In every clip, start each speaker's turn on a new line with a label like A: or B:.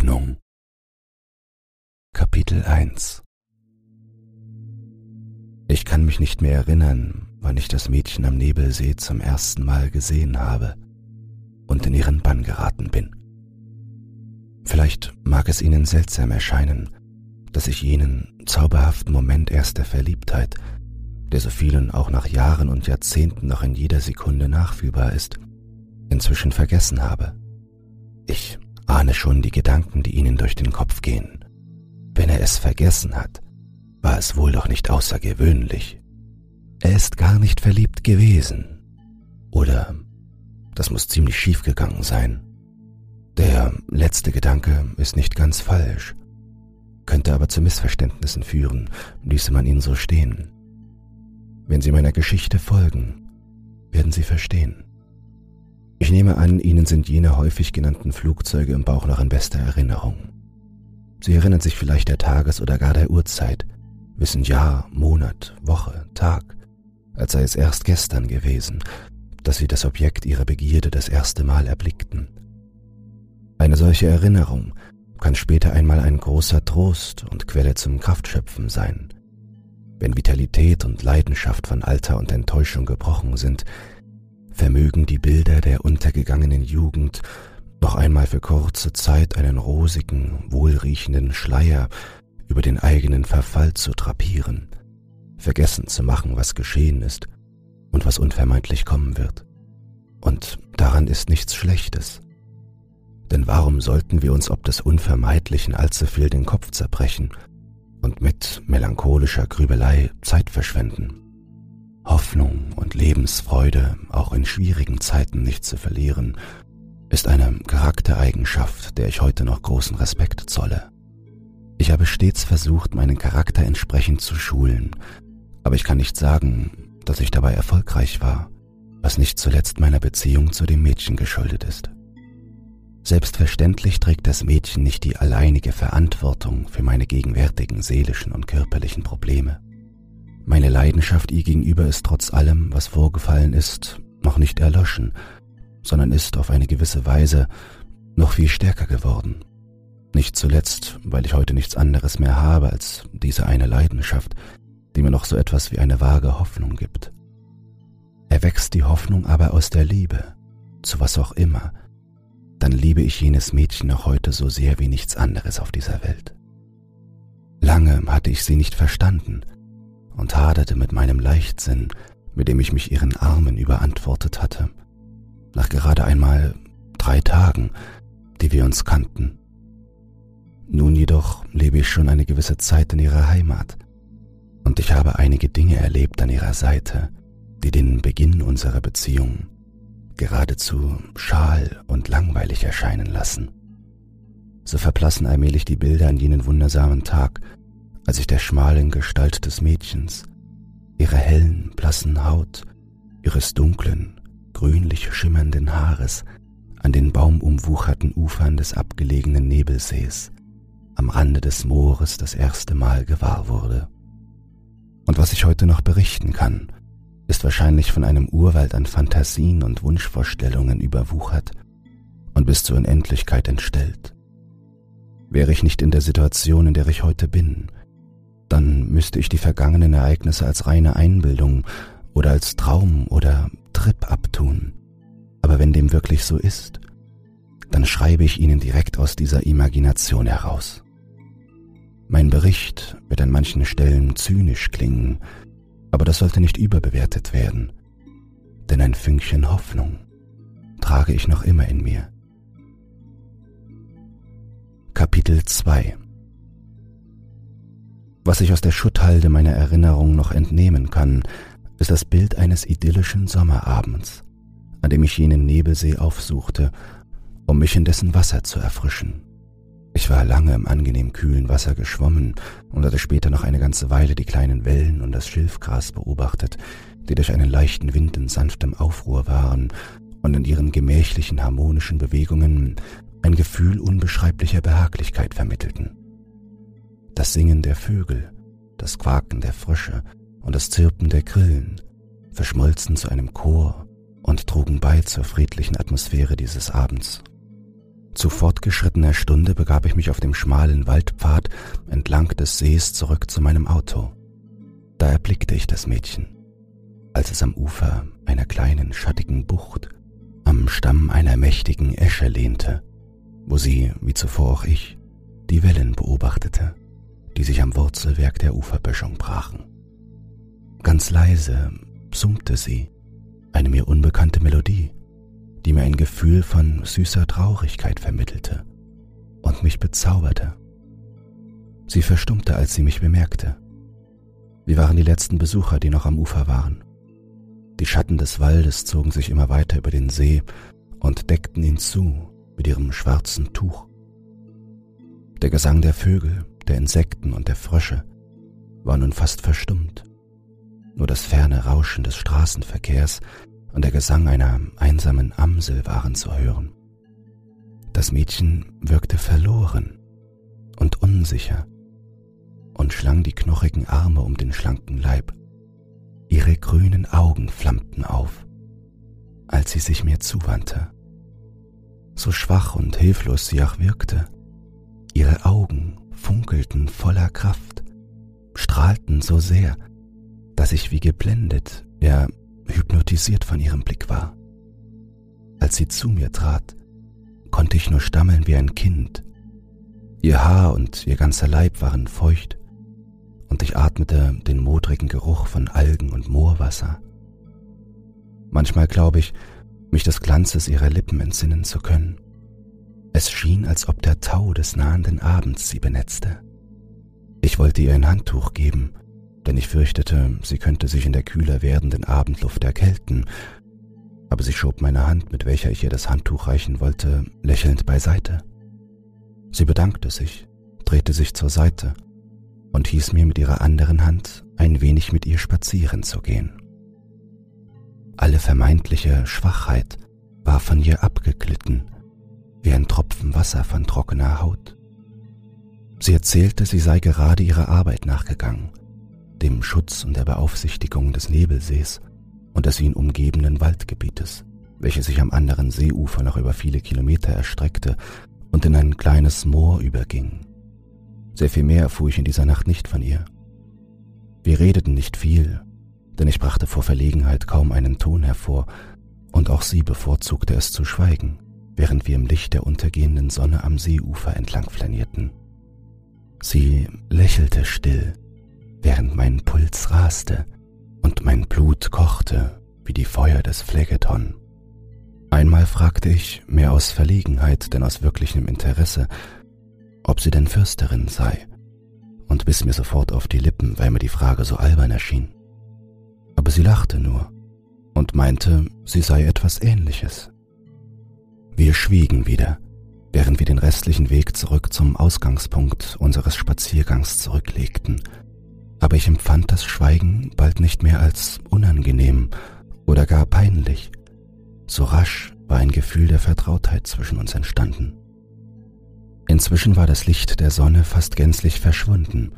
A: Hoffnung Kapitel 1 Ich kann mich nicht mehr erinnern, wann ich das Mädchen am Nebelsee zum ersten Mal gesehen habe und in ihren Bann geraten bin. Vielleicht mag es Ihnen seltsam erscheinen, dass ich jenen zauberhaften Moment erster Verliebtheit, der so vielen auch nach Jahren und Jahrzehnten noch in jeder Sekunde nachfühlbar ist, inzwischen vergessen habe. Ich ahne schon die Gedanken, die Ihnen durch den Kopf gehen. Wenn er es vergessen hat, war es wohl doch nicht außergewöhnlich. Er ist gar nicht verliebt gewesen. Oder das muss ziemlich schief gegangen sein. Der letzte Gedanke ist nicht ganz falsch, könnte aber zu Missverständnissen führen, ließe man ihn so stehen. Wenn Sie meiner Geschichte folgen, werden Sie verstehen. Ich nehme an, Ihnen sind jene häufig genannten Flugzeuge im Bauch noch in bester Erinnerung. Sie erinnern sich vielleicht der Tages- oder gar der Uhrzeit, wissen Jahr, Monat, Woche, Tag, als sei es erst gestern gewesen, dass Sie das Objekt Ihrer Begierde das erste Mal erblickten. Eine solche Erinnerung kann später einmal ein großer Trost und Quelle zum Kraftschöpfen sein. Wenn Vitalität und Leidenschaft von Alter und Enttäuschung gebrochen sind, vermögen die Bilder der untergegangenen Jugend noch einmal für kurze Zeit einen rosigen, wohlriechenden Schleier über den eigenen Verfall zu drapieren, vergessen zu machen, was geschehen ist und was unvermeidlich kommen wird. Und daran ist nichts Schlechtes. Denn warum sollten wir uns ob des Unvermeidlichen allzu viel den Kopf zerbrechen und mit melancholischer Grübelei Zeit verschwenden? Hoffnung und Lebensfreude auch in schwierigen Zeiten nicht zu verlieren, ist eine Charaktereigenschaft, der ich heute noch großen Respekt zolle. Ich habe stets versucht, meinen Charakter entsprechend zu schulen, aber ich kann nicht sagen, dass ich dabei erfolgreich war, was nicht zuletzt meiner Beziehung zu dem Mädchen geschuldet ist. Selbstverständlich trägt das Mädchen nicht die alleinige Verantwortung für meine gegenwärtigen seelischen und körperlichen Probleme. Meine Leidenschaft ihr gegenüber ist trotz allem, was vorgefallen ist, noch nicht erloschen, sondern ist auf eine gewisse Weise noch viel stärker geworden. Nicht zuletzt, weil ich heute nichts anderes mehr habe als diese eine Leidenschaft, die mir noch so etwas wie eine vage Hoffnung gibt. Erwächst die Hoffnung aber aus der Liebe, zu was auch immer, dann liebe ich jenes Mädchen noch heute so sehr wie nichts anderes auf dieser Welt. Lange hatte ich sie nicht verstanden, und haderte mit meinem Leichtsinn, mit dem ich mich ihren Armen überantwortet hatte, nach gerade einmal drei Tagen, die wir uns kannten. Nun jedoch lebe ich schon eine gewisse Zeit in ihrer Heimat, und ich habe einige Dinge erlebt an ihrer Seite, die den Beginn unserer Beziehung geradezu schal und langweilig erscheinen lassen. So verblassen allmählich die Bilder an jenen wundersamen Tag, als ich der schmalen Gestalt des Mädchens, ihrer hellen, blassen Haut, ihres dunklen, grünlich schimmernden Haares an den baumumwucherten Ufern des abgelegenen Nebelsees am Rande des Moores das erste Mal gewahr wurde. Und was ich heute noch berichten kann, ist wahrscheinlich von einem Urwald an Fantasien und Wunschvorstellungen überwuchert und bis zur Unendlichkeit entstellt. Wäre ich nicht in der Situation, in der ich heute bin, müsste ich die vergangenen Ereignisse als reine Einbildung oder als Traum oder Trip abtun. Aber wenn dem wirklich so ist, dann schreibe ich Ihnen direkt aus dieser Imagination heraus. Mein Bericht wird an manchen Stellen zynisch klingen, aber das sollte nicht überbewertet werden, denn ein Fünkchen Hoffnung trage ich noch immer in mir. Kapitel 2 was ich aus der Schutthalde meiner Erinnerung noch entnehmen kann, ist das Bild eines idyllischen Sommerabends, an dem ich jenen Nebelsee aufsuchte, um mich in dessen Wasser zu erfrischen. Ich war lange im angenehm kühlen Wasser geschwommen und hatte später noch eine ganze Weile die kleinen Wellen und das Schilfgras beobachtet, die durch einen leichten Wind in sanftem Aufruhr waren und in ihren gemächlichen harmonischen Bewegungen ein Gefühl unbeschreiblicher Behaglichkeit vermittelten. Das Singen der Vögel, das Quaken der Frösche und das Zirpen der Grillen verschmolzen zu einem Chor und trugen bei zur friedlichen Atmosphäre dieses Abends. Zu fortgeschrittener Stunde begab ich mich auf dem schmalen Waldpfad entlang des Sees zurück zu meinem Auto. Da erblickte ich das Mädchen, als es am Ufer einer kleinen schattigen Bucht am Stamm einer mächtigen Esche lehnte, wo sie, wie zuvor auch ich, die Wellen beobachtete, die sich am Wurzelwerk der Uferböschung brachen. Ganz leise summte sie, eine mir unbekannte Melodie, die mir ein Gefühl von süßer Traurigkeit vermittelte und mich bezauberte. Sie verstummte, als sie mich bemerkte. Wir waren die letzten Besucher, die noch am Ufer waren. Die Schatten des Waldes zogen sich immer weiter über den See und deckten ihn zu mit ihrem schwarzen Tuch. Der Gesang der Vögel, der Insekten und der Frösche war nun fast verstummt. Nur das ferne Rauschen des Straßenverkehrs und der Gesang einer einsamen Amsel waren zu hören. Das Mädchen wirkte verloren und unsicher und schlang die knochigen Arme um den schlanken Leib. Ihre grünen Augen flammten auf, als sie sich mir zuwandte. So schwach und hilflos sie auch wirkte, ihre Augen funkelten voller Kraft, strahlten so sehr, dass ich wie geblendet, ja hypnotisiert von ihrem Blick war. Als sie zu mir trat, konnte ich nur stammeln wie ein Kind. Ihr Haar und ihr ganzer Leib waren feucht, und ich atmete den modrigen Geruch von Algen und Moorwasser. Manchmal glaube ich, mich des Glanzes ihrer Lippen entsinnen zu können. Es schien, als ob der Tau des nahenden Abends sie benetzte. Ich wollte ihr ein Handtuch geben, denn ich fürchtete, sie könnte sich in der kühler werdenden Abendluft erkälten, aber sie schob meine Hand, mit welcher ich ihr das Handtuch reichen wollte, lächelnd beiseite. Sie bedankte sich, drehte sich zur Seite und hieß mir mit ihrer anderen Hand ein wenig mit ihr spazieren zu gehen. Alle vermeintliche Schwachheit war von ihr abgeglitten, wie ein Tropfen Wasser von trockener Haut. Sie erzählte, sie sei gerade ihrer Arbeit nachgegangen, dem Schutz und der Beaufsichtigung des Nebelsees und des ihn umgebenden Waldgebietes, welches sich am anderen Seeufer noch über viele Kilometer erstreckte und in ein kleines Moor überging. Sehr viel mehr erfuhr ich in dieser Nacht nicht von ihr. Wir redeten nicht viel, denn ich brachte vor Verlegenheit kaum einen Ton hervor, und auch sie bevorzugte es zu schweigen, während wir im Licht der untergehenden Sonne am Seeufer entlang flanierten. Sie lächelte still, während mein Puls raste und mein Blut kochte wie die Feuer des Phlegeton. Einmal fragte ich, mehr aus Verlegenheit denn aus wirklichem Interesse, ob sie denn Fürsterin sei, und biss mir sofort auf die Lippen, weil mir die Frage so albern erschien. Aber sie lachte nur und meinte, sie sei etwas Ähnliches. Wir schwiegen wieder, während wir den restlichen Weg zurück zum Ausgangspunkt unseres Spaziergangs zurücklegten, aber ich empfand das Schweigen bald nicht mehr als unangenehm oder gar peinlich. So rasch war ein Gefühl der Vertrautheit zwischen uns entstanden. Inzwischen war das Licht der Sonne fast gänzlich verschwunden.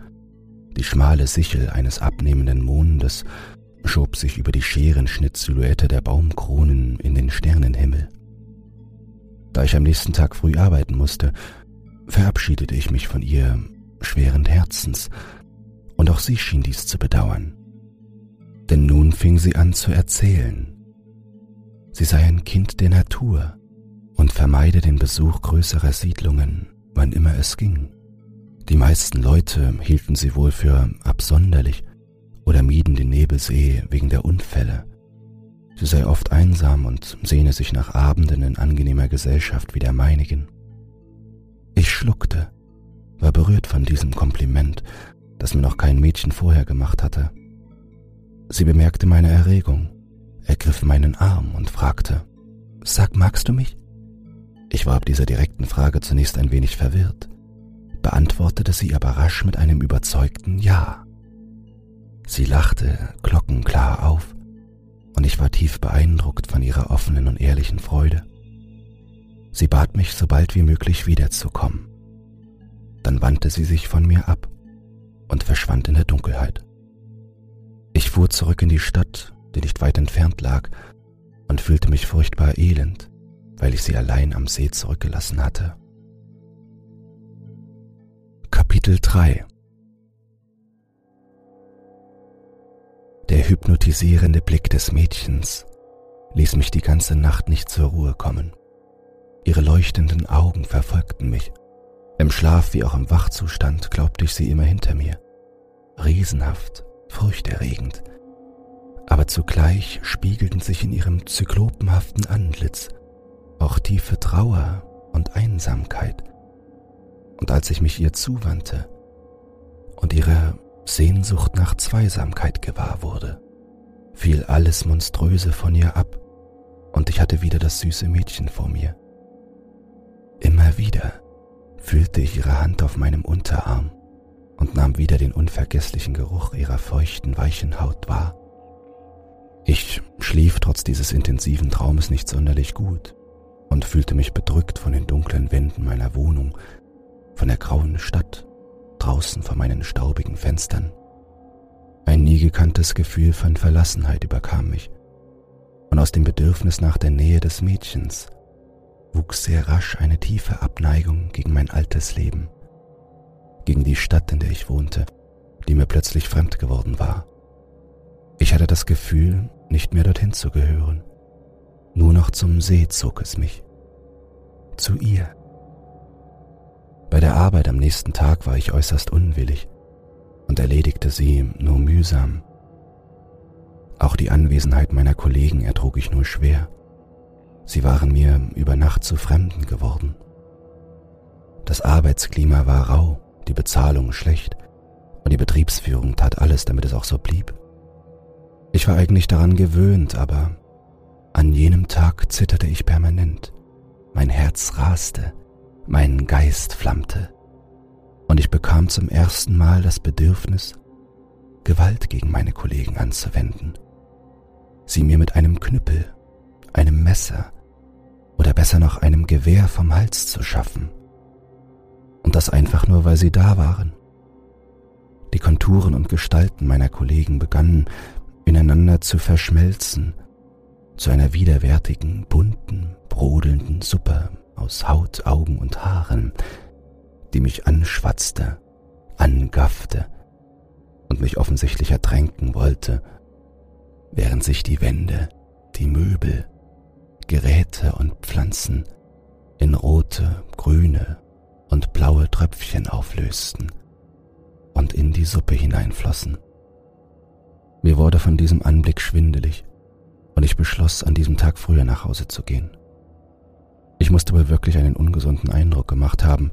A: Die schmale Sichel eines abnehmenden Mondes schob sich über die Scherenschnittsilhouette der Baumkronen in den Sternenhimmel. Da ich am nächsten Tag früh arbeiten musste, verabschiedete ich mich von ihr schweren Herzens, und auch sie schien dies zu bedauern. Denn nun fing sie an zu erzählen. Sie sei ein Kind der Natur und vermeide den Besuch größerer Siedlungen wann immer es ging. Die meisten Leute hielten sie wohl für absonderlich oder mieden den Nebelsee wegen der Unfälle. Sie sei oft einsam und sehne sich nach Abenden in angenehmer Gesellschaft wie der meinigen. Ich schluckte, war berührt von diesem Kompliment, das mir noch kein Mädchen vorher gemacht hatte. Sie bemerkte meine Erregung, ergriff meinen Arm und fragte, Sag, magst du mich? Ich war ab dieser direkten Frage zunächst ein wenig verwirrt, beantwortete sie aber rasch mit einem überzeugten Ja. Sie lachte glockenklar auf, und ich war tief beeindruckt von ihrer offenen und ehrlichen Freude. Sie bat mich, so bald wie möglich wiederzukommen. Dann wandte sie sich von mir ab und verschwand in der Dunkelheit. Ich fuhr zurück in die Stadt, die nicht weit entfernt lag, und fühlte mich furchtbar elend weil ich sie allein am See zurückgelassen hatte. Kapitel 3 Der hypnotisierende Blick des Mädchens ließ mich die ganze Nacht nicht zur Ruhe kommen. Ihre leuchtenden Augen verfolgten mich. Im Schlaf wie auch im Wachzustand glaubte ich sie immer hinter mir. Riesenhaft, furchterregend. Aber zugleich spiegelten sich in ihrem zyklopenhaften Antlitz auch tiefe Trauer und Einsamkeit. Und als ich mich ihr zuwandte und ihre Sehnsucht nach Zweisamkeit gewahr wurde, fiel alles Monströse von ihr ab und ich hatte wieder das süße Mädchen vor mir. Immer wieder fühlte ich ihre Hand auf meinem Unterarm und nahm wieder den unvergesslichen Geruch ihrer feuchten, weichen Haut wahr. Ich schlief trotz dieses intensiven Traumes nicht sonderlich gut und fühlte mich bedrückt von den dunklen Wänden meiner Wohnung, von der grauen Stadt draußen vor meinen staubigen Fenstern. Ein nie gekanntes Gefühl von Verlassenheit überkam mich, und aus dem Bedürfnis nach der Nähe des Mädchens wuchs sehr rasch eine tiefe Abneigung gegen mein altes Leben, gegen die Stadt, in der ich wohnte, die mir plötzlich fremd geworden war. Ich hatte das Gefühl, nicht mehr dorthin zu gehören. Nur noch zum See zog es mich. Zu ihr. Der Arbeit am nächsten Tag war ich äußerst unwillig und erledigte sie nur mühsam. Auch die Anwesenheit meiner Kollegen ertrug ich nur schwer. Sie waren mir über Nacht zu Fremden geworden. Das Arbeitsklima war rau, die Bezahlung schlecht und die Betriebsführung tat alles, damit es auch so blieb. Ich war eigentlich daran gewöhnt, aber an jenem Tag zitterte ich permanent. Mein Herz raste, mein Geist flammte und ich bekam zum ersten Mal das Bedürfnis, Gewalt gegen meine Kollegen anzuwenden sie mir mit einem Knüppel, einem Messer oder besser noch einem Gewehr vom Hals zu schaffen. Und das einfach nur, weil sie da waren. Die Konturen und Gestalten meiner Kollegen begannen ineinander zu verschmelzen, zu einer widerwärtigen, bunten, brodelnden Suppe aus Haut, Augen und Haaren, die mich anschwatzte, angaffte und mich offensichtlich ertränken wollte, während sich die Wände, die Möbel, Geräte und Pflanzen in rote, grüne und blaue Tröpfchen auflösten und in die Suppe hineinflossen. Mir wurde von diesem Anblick schwindelig und ich beschloss, an diesem Tag früher nach Hause zu gehen. Ich musste wohl wirklich einen ungesunden Eindruck gemacht haben,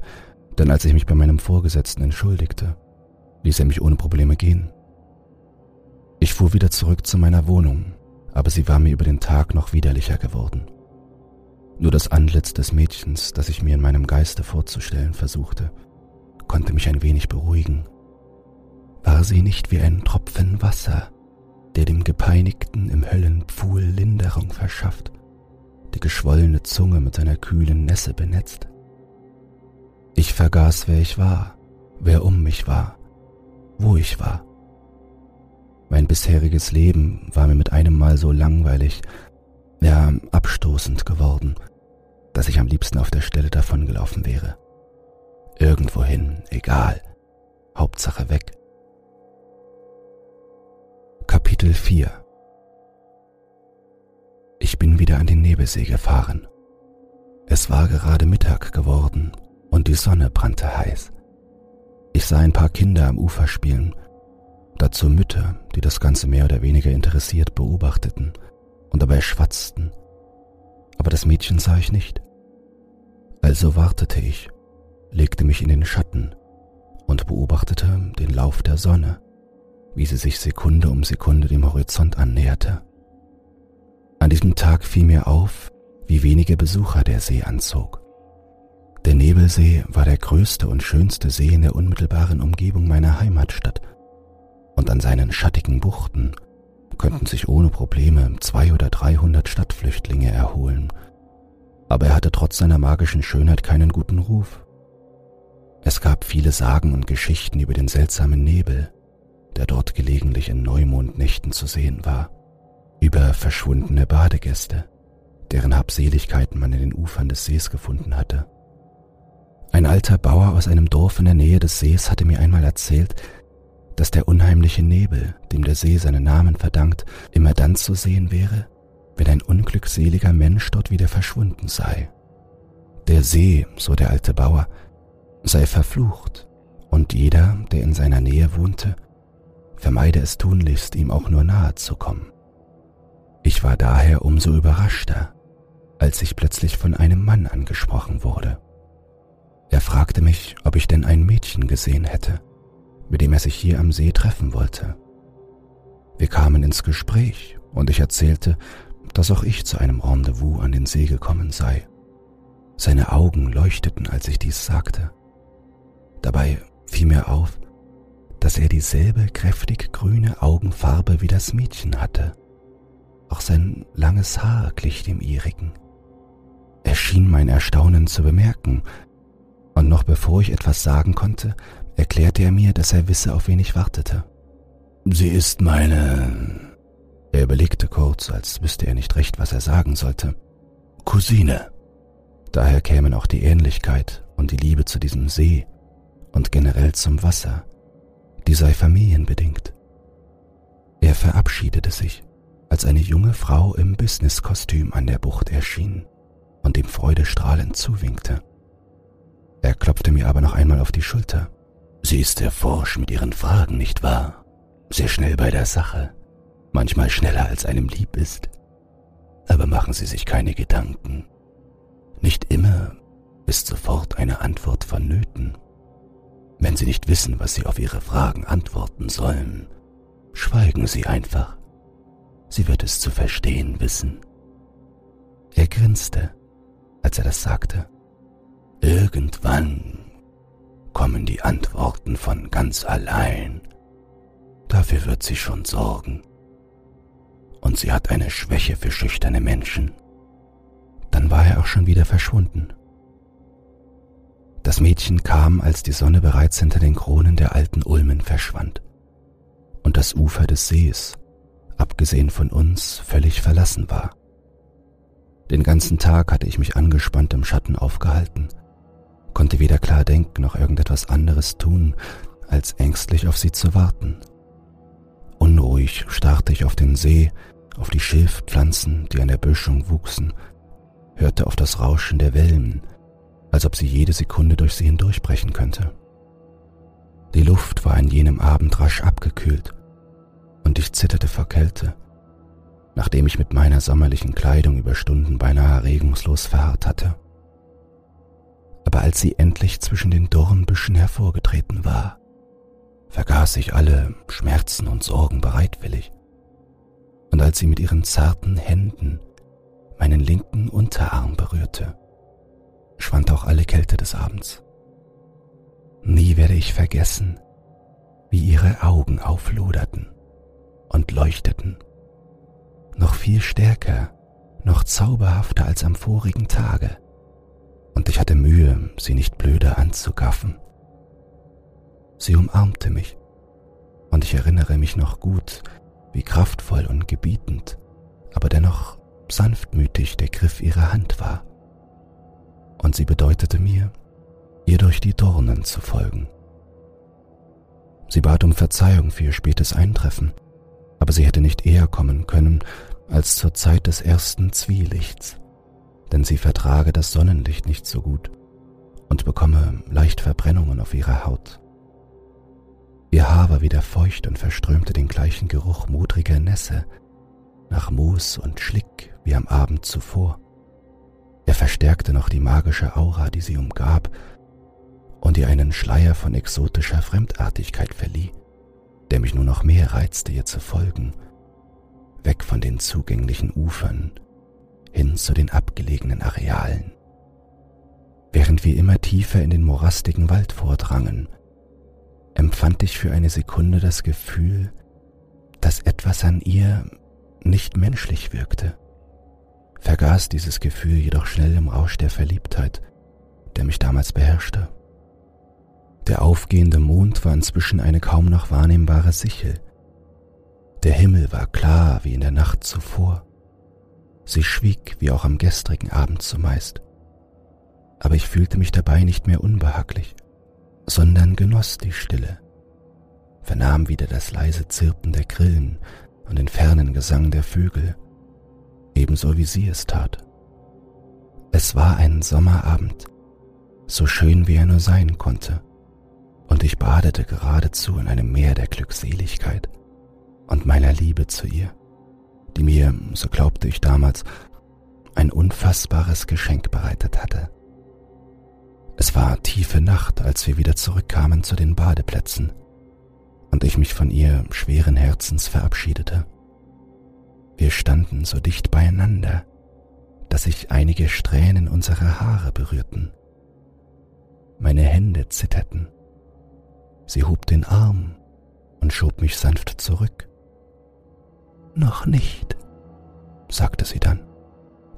A: denn als ich mich bei meinem Vorgesetzten entschuldigte, ließ er mich ohne Probleme gehen. Ich fuhr wieder zurück zu meiner Wohnung, aber sie war mir über den Tag noch widerlicher geworden. Nur das Antlitz des Mädchens, das ich mir in meinem Geiste vorzustellen versuchte, konnte mich ein wenig beruhigen. War sie nicht wie ein Tropfen Wasser, der dem Gepeinigten im Höllenpfuhl Linderung verschafft, geschwollene Zunge mit seiner kühlen Nässe benetzt? Ich vergaß, wer ich war, wer um mich war, wo ich war. Mein bisheriges Leben war mir mit einem Mal so langweilig, ja abstoßend geworden, dass ich am liebsten auf der Stelle davongelaufen wäre. Irgendwohin, egal, Hauptsache weg. Kapitel 4 Ich bin wieder an den Nebelsee gefahren. Es war gerade Mittag geworden und die Sonne brannte heiß. Ich sah ein paar Kinder am Ufer spielen Dazu Mütter, die das Ganze mehr oder weniger interessiert beobachteten und dabei schwatzten. Aber das Mädchen sah ich nicht. Also wartete ich, legte mich in den Schatten und beobachtete den Lauf der Sonne, wie sie sich Sekunde um Sekunde dem Horizont annäherte. An diesem Tag fiel mir auf, wie wenige Besucher der See anzog. Der Nebelsee war der größte und schönste See in der unmittelbaren Umgebung meiner Heimatstadt und an seinen schattigen Buchten könnten sich ohne Probleme zwei oder dreihundert Stadtflüchtlinge erholen. Aber er hatte trotz seiner magischen Schönheit keinen guten Ruf. Es gab viele Sagen und Geschichten über den seltsamen Nebel, der dort gelegentlich in Neumondnächten zu sehen war, über verschwundene Badegäste, deren Habseligkeiten man in den Ufern des Sees gefunden hatte. Ein alter Bauer aus einem Dorf in der Nähe des Sees hatte mir einmal erzählt, dass der unheimliche Nebel, dem der See seinen Namen verdankt, immer dann zu sehen wäre, wenn ein unglückseliger Mensch dort wieder verschwunden sei. Der See, so der alte Bauer, sei verflucht, und jeder, der in seiner Nähe wohnte, vermeide es tunlichst, ihm auch nur nahe zu kommen. Ich war daher umso überraschter, als ich plötzlich von einem Mann angesprochen wurde. Er fragte mich, ob ich denn ein Mädchen gesehen hätte, mit dem er sich hier am See treffen wollte. Wir kamen ins Gespräch und ich erzählte, dass auch ich zu einem Rendezvous an den See gekommen sei. Seine Augen leuchteten, als ich dies sagte. Dabei fiel mir auf, dass er dieselbe kräftig grüne Augenfarbe wie das Mädchen hatte. Auch sein langes Haar glich dem ihrigen. Er schien mein Erstaunen zu bemerken, und noch bevor ich etwas sagen konnte, erklärte er mir, dass er wisse, auf wen ich wartete. Sie ist meine... Er überlegte kurz, als wüsste er nicht recht, was er sagen sollte. Cousine. Daher kämen auch die Ähnlichkeit und die Liebe zu diesem See und generell zum Wasser, die sei familienbedingt. Er verabschiedete sich, als eine junge Frau im Businesskostüm an der Bucht erschien und ihm freudestrahlend zuwinkte. Er klopfte mir aber noch einmal auf die Schulter. Sie ist sehr forsch mit ihren Fragen, nicht wahr? Sehr schnell bei der Sache, manchmal schneller als einem lieb ist. Aber machen Sie sich keine Gedanken. Nicht immer ist sofort eine Antwort vonnöten. Wenn Sie nicht wissen, was Sie auf Ihre Fragen antworten sollen, schweigen Sie einfach. Sie wird es zu verstehen wissen. Er grinste, als er das sagte. Irgendwann kommen die Antworten von ganz allein. Dafür wird sie schon sorgen. Und sie hat eine Schwäche für schüchterne Menschen. Dann war er auch schon wieder verschwunden. Das Mädchen kam, als die Sonne bereits hinter den Kronen der alten Ulmen verschwand und das Ufer des Sees, abgesehen von uns, völlig verlassen war. Den ganzen Tag hatte ich mich angespannt im Schatten aufgehalten, konnte weder klar denken noch irgendetwas anderes tun, als ängstlich auf sie zu warten. Unruhig starrte ich auf den See, auf die Schilfpflanzen, die an der Böschung wuchsen, hörte auf das Rauschen der Wellen, als ob sie jede Sekunde durch sie hindurchbrechen könnte. Die Luft war an jenem Abend rasch abgekühlt und ich zitterte vor Kälte, nachdem ich mit meiner sommerlichen Kleidung über Stunden beinahe regungslos verharrt hatte. Aber als sie endlich zwischen den Dornbüschen hervorgetreten war, vergaß ich alle Schmerzen und Sorgen bereitwillig. Und als sie mit ihren zarten Händen meinen linken Unterarm berührte, schwand auch alle Kälte des Abends. Nie werde ich vergessen, wie ihre Augen aufloderten und leuchteten, noch viel stärker, noch zauberhafter als am vorigen Tage, und ich hatte Mühe, sie nicht blöder anzugaffen. Sie umarmte mich, und ich erinnere mich noch gut, wie kraftvoll und gebietend, aber dennoch sanftmütig der Griff ihrer Hand war und sie bedeutete mir, ihr durch die Dornen zu folgen. Sie bat um Verzeihung für ihr spätes Eintreffen, aber sie hätte nicht eher kommen können als zur Zeit des ersten Zwielichts, denn sie vertrage das Sonnenlicht nicht so gut und bekomme leicht Verbrennungen auf ihrer Haut. Ihr Haar war wieder feucht und verströmte den gleichen Geruch modriger Nässe, nach Moos und Schlick wie am Abend zuvor. Er verstärkte noch die magische Aura, die sie umgab und ihr einen Schleier von exotischer Fremdartigkeit verlieh, der mich nur noch mehr reizte, ihr zu folgen, weg von den zugänglichen Ufern hin zu den abgelegenen Arealen. Während wir immer tiefer in den morastigen Wald vordrangen, empfand ich für eine Sekunde das Gefühl, dass etwas an ihr nicht menschlich wirkte vergaß dieses Gefühl jedoch schnell im Rausch der Verliebtheit, der mich damals beherrschte. Der aufgehende Mond war inzwischen eine kaum noch wahrnehmbare Sichel. Der Himmel war klar wie in der Nacht zuvor. Sie schwieg wie auch am gestrigen Abend zumeist. Aber ich fühlte mich dabei nicht mehr unbehaglich, sondern genoss die Stille, vernahm wieder das leise Zirpen der Grillen und den fernen Gesang der Vögel, ebenso wie sie es tat. Es war ein Sommerabend, so schön wie er nur sein konnte, und ich badete geradezu in einem Meer der Glückseligkeit und meiner Liebe zu ihr, die mir, so glaubte ich damals, ein unfassbares Geschenk bereitet hatte. Es war tiefe Nacht, als wir wieder zurückkamen zu den Badeplätzen und ich mich von ihr schweren Herzens verabschiedete. Wir standen so dicht beieinander, dass sich einige Strähnen unserer Haare berührten. Meine Hände zitterten. Sie hob den Arm und schob mich sanft zurück. Noch nicht, sagte sie dann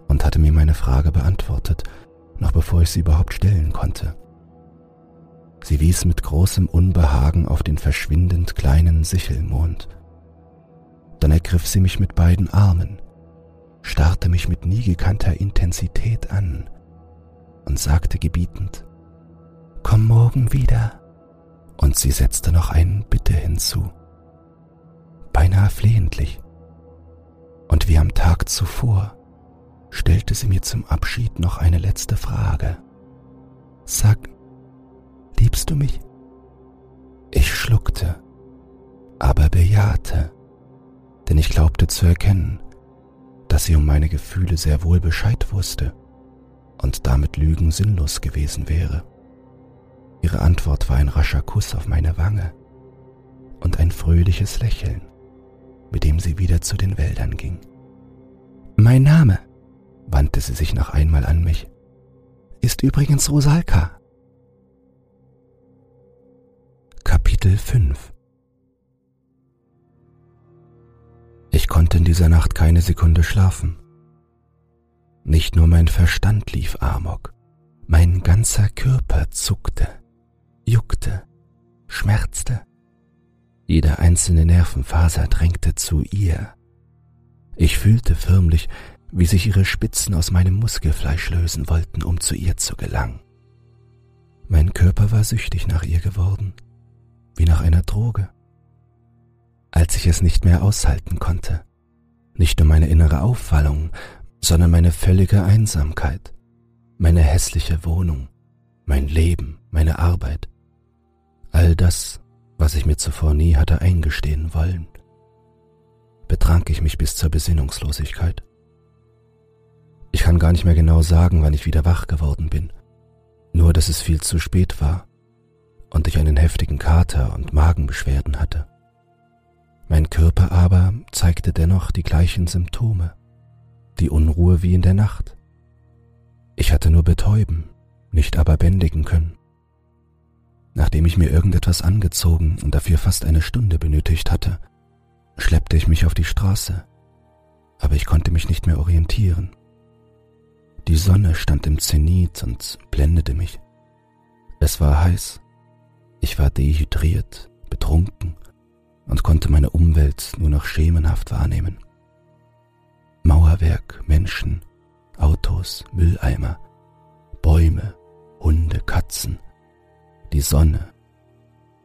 A: und hatte mir meine Frage beantwortet, noch bevor ich sie überhaupt stellen konnte. Sie wies mit großem Unbehagen auf den verschwindend kleinen Sichelmond. Dann ergriff sie mich mit beiden Armen, starrte mich mit nie gekannter Intensität an und sagte gebietend, Komm morgen wieder. Und sie setzte noch ein Bitte hinzu, beinahe flehentlich. Und wie am Tag zuvor stellte sie mir zum Abschied noch eine letzte Frage. Sag, liebst du mich? Ich schluckte, aber bejahte, denn ich glaubte zu erkennen, dass sie um meine Gefühle sehr wohl Bescheid wusste und damit Lügen sinnlos gewesen wäre. Ihre Antwort war ein rascher Kuss auf meine Wange und ein fröhliches Lächeln, mit dem sie wieder zu den Wäldern ging. Mein Name, wandte sie sich noch einmal an mich, ist übrigens Rosalka. Kapitel 5 Ich konnte in dieser Nacht keine Sekunde schlafen. Nicht nur mein Verstand lief amok, mein ganzer Körper zuckte, juckte, schmerzte. Jede einzelne Nervenfaser drängte zu ihr. Ich fühlte förmlich, wie sich ihre Spitzen aus meinem Muskelfleisch lösen wollten, um zu ihr zu gelangen. Mein Körper war süchtig nach ihr geworden, wie nach einer Droge. Als ich es nicht mehr aushalten konnte, nicht nur meine innere Aufwallung, sondern meine völlige Einsamkeit, meine hässliche Wohnung, mein Leben, meine Arbeit, all das, was ich mir zuvor nie hatte eingestehen wollen, betrank ich mich bis zur Besinnungslosigkeit. Ich kann gar nicht mehr genau sagen, wann ich wieder wach geworden bin. Nur, dass es viel zu spät war und ich einen heftigen Kater und Magenbeschwerden hatte. Mein Körper aber zeigte dennoch die gleichen Symptome, die Unruhe wie in der Nacht. Ich hatte nur betäuben, nicht aber bändigen können. Nachdem ich mir irgendetwas angezogen und dafür fast eine Stunde benötigt hatte, schleppte ich mich auf die Straße, aber ich konnte mich nicht mehr orientieren. Die Sonne stand im Zenit und blendete mich. Es war heiß. Ich war dehydriert, betrunken und konnte meine Umwelt nur noch schemenhaft wahrnehmen. Mauerwerk, Menschen, Autos, Mülleimer, Bäume, Hunde, Katzen, die Sonne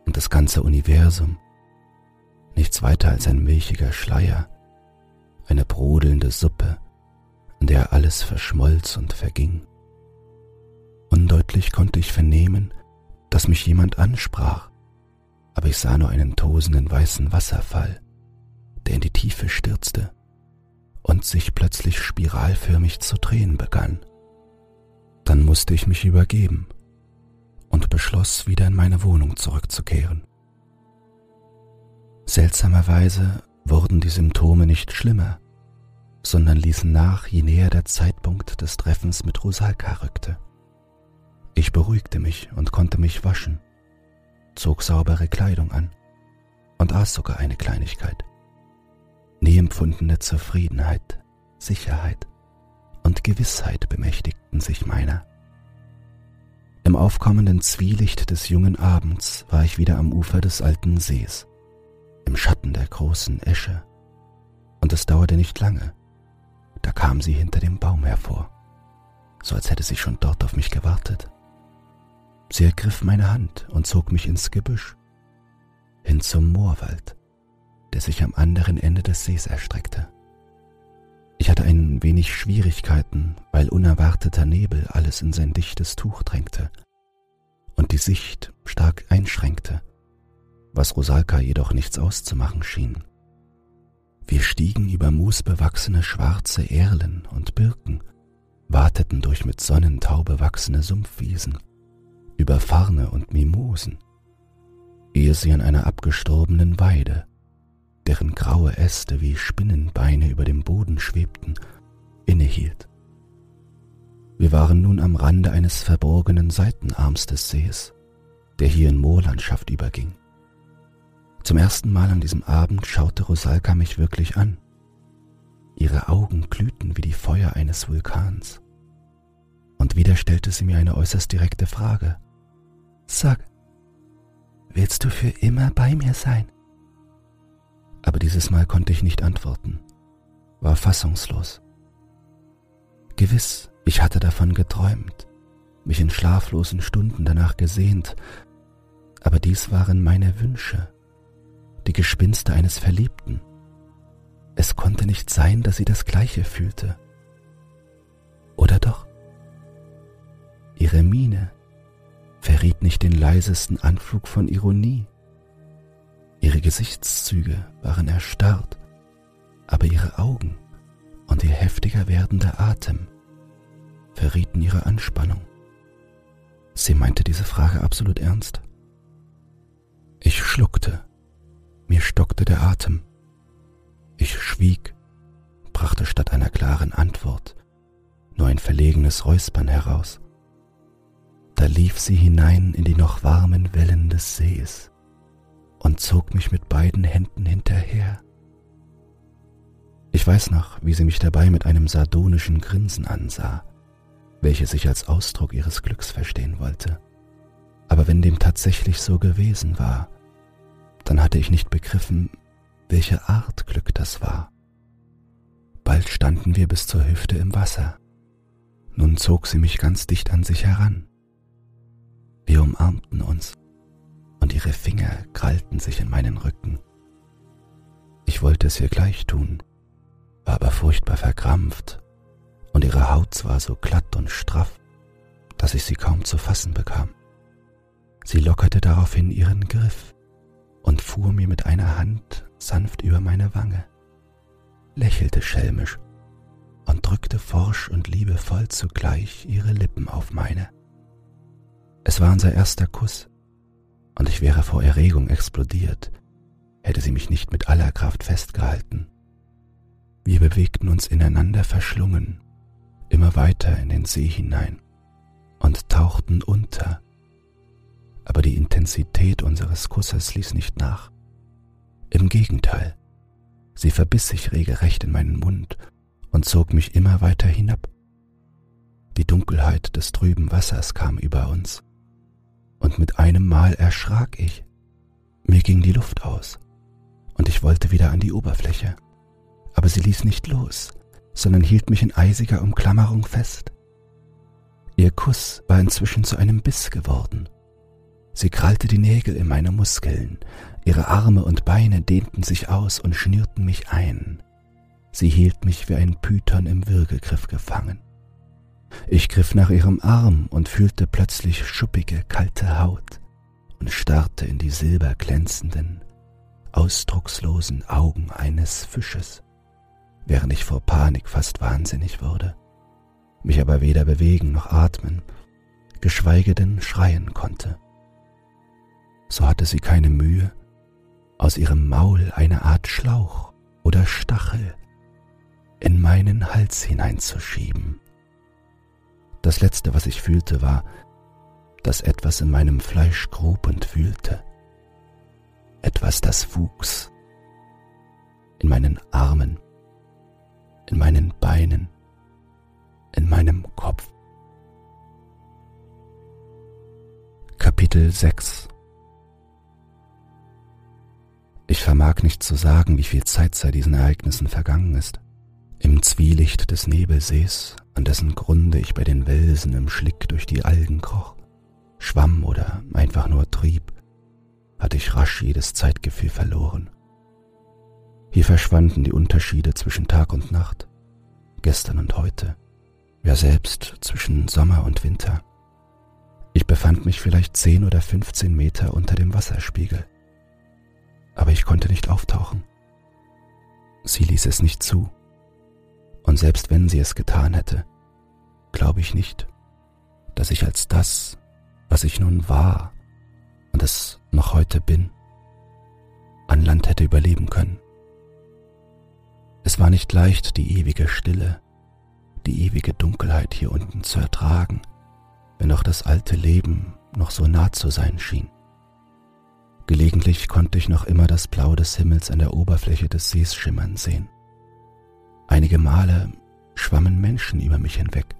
A: und das ganze Universum. Nichts weiter als ein milchiger Schleier, eine brodelnde Suppe, in der alles verschmolz und verging. Undeutlich konnte ich vernehmen, dass mich jemand ansprach, aber ich sah nur einen tosenden weißen Wasserfall, der in die Tiefe stürzte und sich plötzlich spiralförmig zu drehen begann. Dann musste ich mich übergeben und beschloss, wieder in meine Wohnung zurückzukehren. Seltsamerweise wurden die Symptome nicht schlimmer, sondern ließen nach, je näher der Zeitpunkt des Treffens mit Rosalka rückte. Ich beruhigte mich und konnte mich waschen, zog saubere Kleidung an und aß sogar eine Kleinigkeit. Nie empfundene Zufriedenheit, Sicherheit und Gewissheit bemächtigten sich meiner. Im aufkommenden Zwielicht des jungen Abends war ich wieder am Ufer des alten Sees, im Schatten der großen Esche, und es dauerte nicht lange, Da kam sie hinter dem Baum hervor, so als hätte sie schon dort auf mich gewartet. Sie ergriff meine Hand und zog mich ins Gebüsch, hin zum Moorwald, der sich am anderen Ende des Sees erstreckte. Ich hatte ein wenig Schwierigkeiten, weil unerwarteter Nebel alles in sein dichtes Tuch drängte und die Sicht stark einschränkte, was Rosalka jedoch nichts auszumachen schien. Wir stiegen über moosbewachsene schwarze Erlen und Birken, wateten durch mit Sonnentau bewachsene Sumpfwiesen, über Farne und Mimosen, ehe sie an einer abgestorbenen Weide, deren graue Äste wie Spinnenbeine über dem Boden schwebten, innehielt. Wir waren nun am Rande eines verborgenen Seitenarms des Sees, der hier in Moorlandschaft überging. Zum ersten Mal an diesem Abend schaute Rosalka mich wirklich an. Ihre Augen glühten wie die Feuer eines Vulkans. Und wieder stellte sie mir eine äußerst direkte Frage. Sag, willst du für immer bei mir sein? Aber dieses Mal konnte ich nicht antworten, war fassungslos. Gewiss, ich hatte davon geträumt, mich in schlaflosen Stunden danach gesehnt, aber dies waren meine Wünsche, die Gespinste eines Verliebten. Es konnte nicht sein, dass sie das gleiche fühlte. Oder doch? Ihre Miene verriet nicht den leisesten Anflug von Ironie. Ihre Gesichtszüge waren erstarrt, aber ihre Augen und ihr heftiger werdender Atem verrieten ihre Anspannung. Sie meinte diese Frage absolut ernst. Ich schluckte mir stockte der Atem. Ich schwieg, brachte statt einer klaren Antwort nur ein verlegenes Räuspern heraus. Da lief sie hinein in die noch warmen Wellen des Sees und zog mich mit beiden Händen hinterher. Ich weiß noch, wie sie mich dabei mit einem sardonischen Grinsen ansah, welches ich als Ausdruck ihres Glücks verstehen wollte. Aber wenn dem tatsächlich so gewesen war, dann hatte ich nicht begriffen, welche Art Glück das war. Bald standen wir bis zur Hüfte im Wasser. Nun zog sie mich ganz dicht an sich heran. Wir umarmten uns und ihre Finger krallten sich in meinen Rücken. Ich wollte es ihr gleich tun, war aber furchtbar verkrampft und ihre Haut war so glatt und straff, dass ich sie kaum zu fassen bekam. Sie lockerte daraufhin ihren Griff und fuhr mir mit einer Hand sanft über meine Wange, lächelte schelmisch und drückte forsch und liebevoll zugleich ihre Lippen auf meine. Es war unser erster Kuss, und ich wäre vor Erregung explodiert, hätte sie mich nicht mit aller Kraft festgehalten. Wir bewegten uns ineinander verschlungen, immer weiter in den See hinein und tauchten unter aber die Intensität unseres Kusses ließ nicht nach. Im Gegenteil, sie verbiss sich regelrecht in meinen Mund und zog mich immer weiter hinab. Die Dunkelheit des trüben Wassers kam über uns, und mit einem Mal erschrak ich. Mir ging die Luft aus, und ich wollte wieder an die Oberfläche, aber sie ließ nicht los, sondern hielt mich in eisiger Umklammerung fest. Ihr Kuss war inzwischen zu einem Biss geworden, Sie krallte die Nägel in meine Muskeln, ihre Arme und Beine dehnten sich aus und schnürten mich ein. Sie hielt mich wie ein Python im Würgegriff gefangen. Ich griff nach ihrem Arm und fühlte plötzlich schuppige, kalte Haut und starrte in die silberglänzenden, ausdruckslosen Augen eines Fisches, während ich vor Panik fast wahnsinnig wurde, mich aber weder bewegen noch atmen, geschweige denn schreien konnte so hatte sie keine Mühe, aus ihrem Maul eine Art Schlauch oder Stachel in meinen Hals hineinzuschieben. Das Letzte, was ich fühlte, war, dass etwas in meinem Fleisch grub und wühlte, etwas, das wuchs, in meinen Armen, in meinen Beinen, in meinem Kopf. Kapitel 6 Ich vermag nicht zu sagen, wie viel Zeit seit diesen Ereignissen vergangen ist. Im Zwielicht des Nebelsees, an dessen Grunde ich bei den Welsen im Schlick durch die Algen kroch, schwamm oder einfach nur trieb, hatte ich rasch jedes Zeitgefühl verloren. Hier verschwanden die Unterschiede zwischen Tag und Nacht, gestern und heute, ja selbst zwischen Sommer und Winter. Ich befand mich vielleicht zehn oder fünfzehn Meter unter dem Wasserspiegel, aber ich konnte nicht auftauchen. Sie ließ es nicht zu, und selbst wenn sie es getan hätte, glaube ich nicht, dass ich als das, was ich nun war und es noch heute bin, an Land hätte überleben können. Es war nicht leicht, die ewige Stille, die ewige Dunkelheit hier unten zu ertragen, wenn auch das alte Leben noch so nah zu sein schien. Gelegentlich konnte ich noch immer das Blau des Himmels an der Oberfläche des Sees schimmern sehen. Einige Male schwammen Menschen über mich hinweg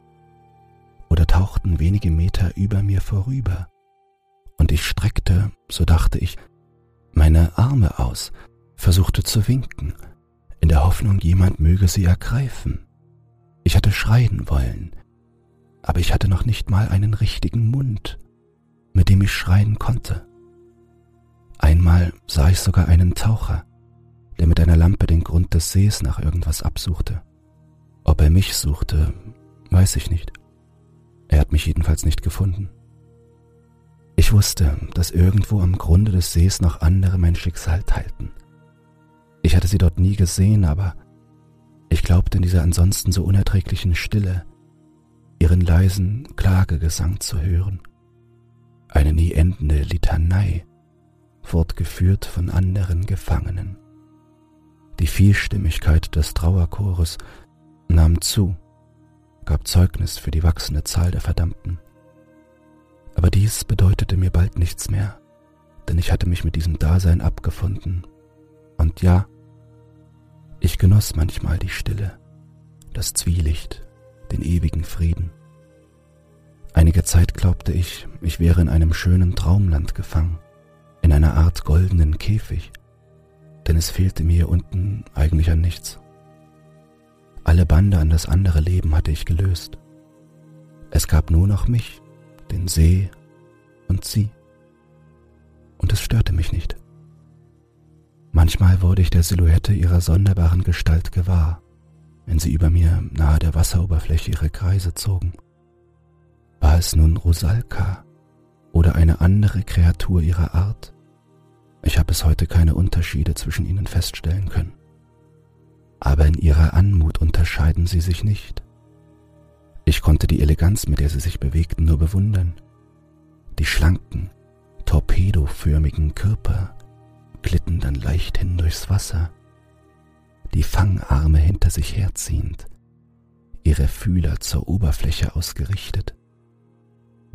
A: oder tauchten wenige Meter über mir vorüber, und ich streckte, so dachte ich, meine Arme aus, versuchte zu winken, in der Hoffnung, jemand möge sie ergreifen. Ich hatte schreien wollen, aber ich hatte noch nicht mal einen richtigen Mund, mit dem ich schreien konnte. Einmal sah ich sogar einen Taucher, der mit einer Lampe den Grund des Sees nach irgendwas absuchte. Ob er mich suchte, weiß ich nicht. Er hat mich jedenfalls nicht gefunden. Ich wusste, dass irgendwo am Grunde des Sees noch andere mein Schicksal teilten. Ich hatte sie dort nie gesehen, aber ich glaubte in dieser ansonsten so unerträglichen Stille ihren leisen Klagegesang zu hören. Eine nie endende Litanei, fortgeführt von anderen Gefangenen. Die Vielstimmigkeit des Trauerchores nahm zu, gab Zeugnis für die wachsende Zahl der Verdammten. Aber dies bedeutete mir bald nichts mehr, denn ich hatte mich mit diesem Dasein abgefunden. Und ja, ich genoss manchmal die Stille, das Zwielicht, den ewigen Frieden. Einige Zeit glaubte ich, ich wäre in einem schönen Traumland gefangen, in einer Art goldenen Käfig, denn es fehlte mir hier unten eigentlich an nichts. Alle Bande an das andere Leben hatte ich gelöst. Es gab nur noch mich, den See und sie. Und es störte mich nicht. Manchmal wurde ich der Silhouette ihrer sonderbaren Gestalt gewahr, wenn sie über mir nahe der Wasseroberfläche ihre Kreise zogen. War es nun Rosalka oder eine andere Kreatur ihrer Art? Ich habe bis heute keine Unterschiede zwischen ihnen feststellen können. Aber in ihrer Anmut unterscheiden sie sich nicht. Ich konnte die Eleganz, mit der sie sich bewegten, nur bewundern. Die schlanken, torpedoförmigen Körper glitten dann leichthin durchs Wasser, die Fangarme hinter sich herziehend, ihre Fühler zur Oberfläche ausgerichtet.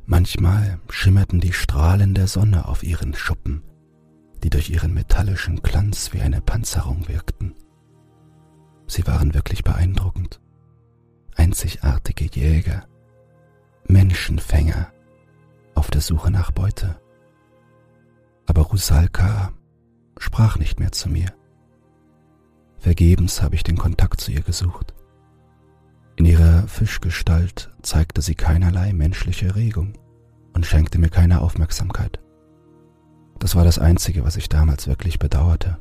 A: Manchmal schimmerten die Strahlen der Sonne auf ihren Schuppen, die durch ihren metallischen Glanz wie eine Panzerung wirkten. Sie waren wirklich beeindruckend, einzigartige Jäger, Menschenfänger auf der Suche nach Beute. Aber Rusalka sprach nicht mehr zu mir. Vergebens habe ich den Kontakt zu ihr gesucht. In ihrer Fischgestalt zeigte sie keinerlei menschliche Regung und schenkte mir keine Aufmerksamkeit. Das war das Einzige, was ich damals wirklich bedauerte.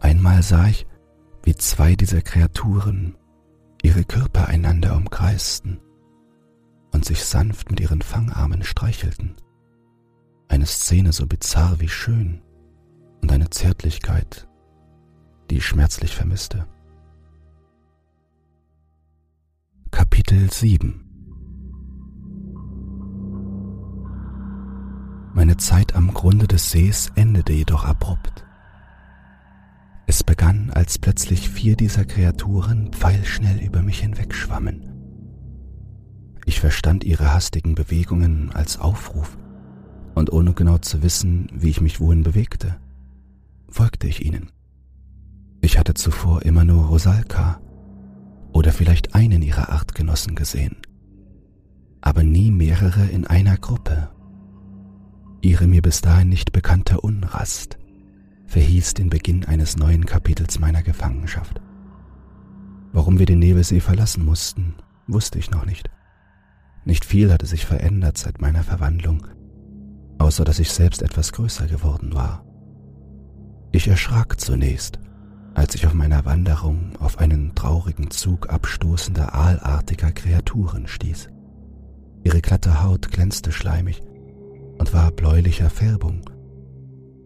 A: Einmal sah ich, wie zwei dieser Kreaturen ihre Körper einander umkreisten und sich sanft mit ihren Fangarmen streichelten. Eine Szene so bizarr wie schön und eine Zärtlichkeit, die ich schmerzlich vermisste. Kapitel 7 Meine Zeit am Grunde des Sees endete jedoch abrupt. Es begann, als plötzlich vier dieser Kreaturen pfeilschnell über mich hinwegschwammen. Ich verstand ihre hastigen Bewegungen als Aufruf, und ohne genau zu wissen, wie ich mich wohin bewegte, folgte ich ihnen. Ich hatte zuvor immer nur Rosalka oder vielleicht einen ihrer Artgenossen gesehen, aber nie mehrere in einer Gruppe. Ihre mir bis dahin nicht bekannte Unrast verhieß den Beginn eines neuen Kapitels meiner Gefangenschaft. Warum wir den Nebelsee verlassen mussten, wusste ich noch nicht. Nicht viel hatte sich verändert seit meiner Verwandlung, außer dass ich selbst etwas größer geworden war. Ich erschrak zunächst, als ich auf meiner Wanderung auf einen traurigen Zug abstoßender aalartiger Kreaturen stieß. Ihre glatte Haut glänzte schleimig und war bläulicher Färbung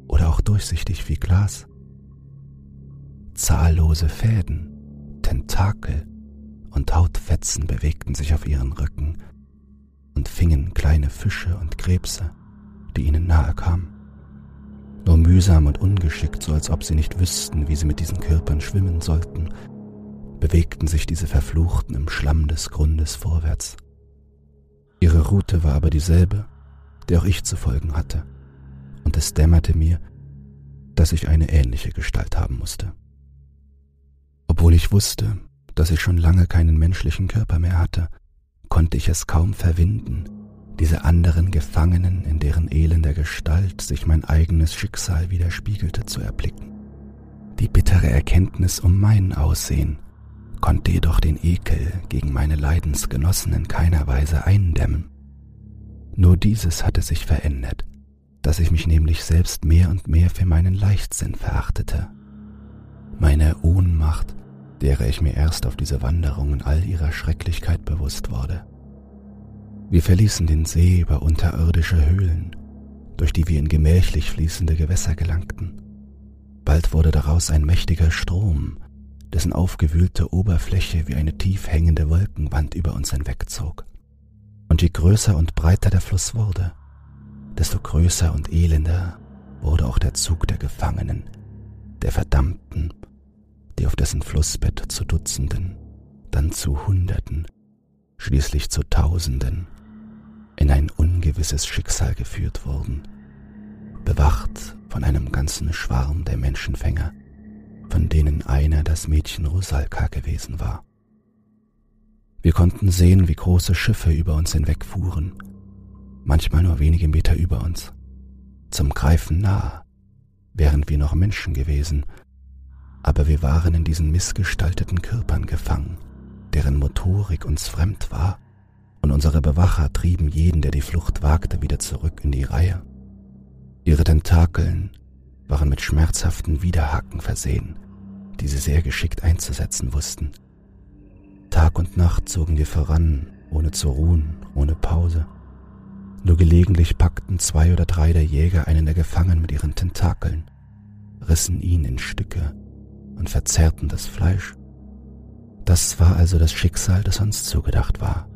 A: oder auch durchsichtig wie Glas. Zahllose Fäden, Tentakel und Hautfetzen bewegten sich auf ihren Rücken und fingen kleine Fische und Krebse, die ihnen nahe kamen. Nur mühsam und ungeschickt, so als ob sie nicht wüssten, wie sie mit diesen Körpern schwimmen sollten, bewegten sich diese Verfluchten im Schlamm des Grundes vorwärts. Ihre Route war aber dieselbe, der auch ich zu folgen hatte, und es dämmerte mir, dass ich eine ähnliche Gestalt haben musste. Obwohl ich wusste, dass ich schon lange keinen menschlichen Körper mehr hatte, konnte ich es kaum verwinden, diese anderen Gefangenen, in deren elender Gestalt sich mein eigenes Schicksal widerspiegelte, zu erblicken. Die bittere Erkenntnis um mein Aussehen konnte jedoch den Ekel gegen meine Leidensgenossen in keiner Weise eindämmen. Nur dieses hatte sich verändert, dass ich mich nämlich selbst mehr und mehr für meinen Leichtsinn verachtete. Meine Ohnmacht derer ich mir erst auf diese Wanderung in all ihrer Schrecklichkeit bewusst wurde. Wir verließen den See über unterirdische Höhlen, durch die wir in gemächlich fließende Gewässer gelangten. Bald wurde daraus ein mächtiger Strom, dessen aufgewühlte Oberfläche wie eine tief hängende Wolkenwand über uns hinwegzog. Und je größer und breiter der Fluss wurde, desto größer und elender wurde auch der Zug der Gefangenen, der Verdammten die auf dessen Flussbett zu Dutzenden, dann zu Hunderten, schließlich zu Tausenden in ein ungewisses Schicksal geführt wurden, bewacht von einem ganzen Schwarm der Menschenfänger, von denen einer das Mädchen Rosalka gewesen war. Wir konnten sehen, wie große Schiffe über uns hinwegfuhren, manchmal nur wenige Meter über uns, zum Greifen nahe, während wir noch Menschen gewesen aber wir waren in diesen missgestalteten Körpern gefangen, deren Motorik uns fremd war, und unsere Bewacher trieben jeden, der die Flucht wagte, wieder zurück in die Reihe. Ihre Tentakeln waren mit schmerzhaften Widerhaken versehen, die sie sehr geschickt einzusetzen wussten. Tag und Nacht zogen wir voran, ohne zu ruhen, ohne Pause. Nur gelegentlich packten zwei oder drei der Jäger einen der Gefangenen mit ihren Tentakeln, rissen ihn in Stücke und verzerrten das Fleisch. Das war also das Schicksal, das uns zugedacht war.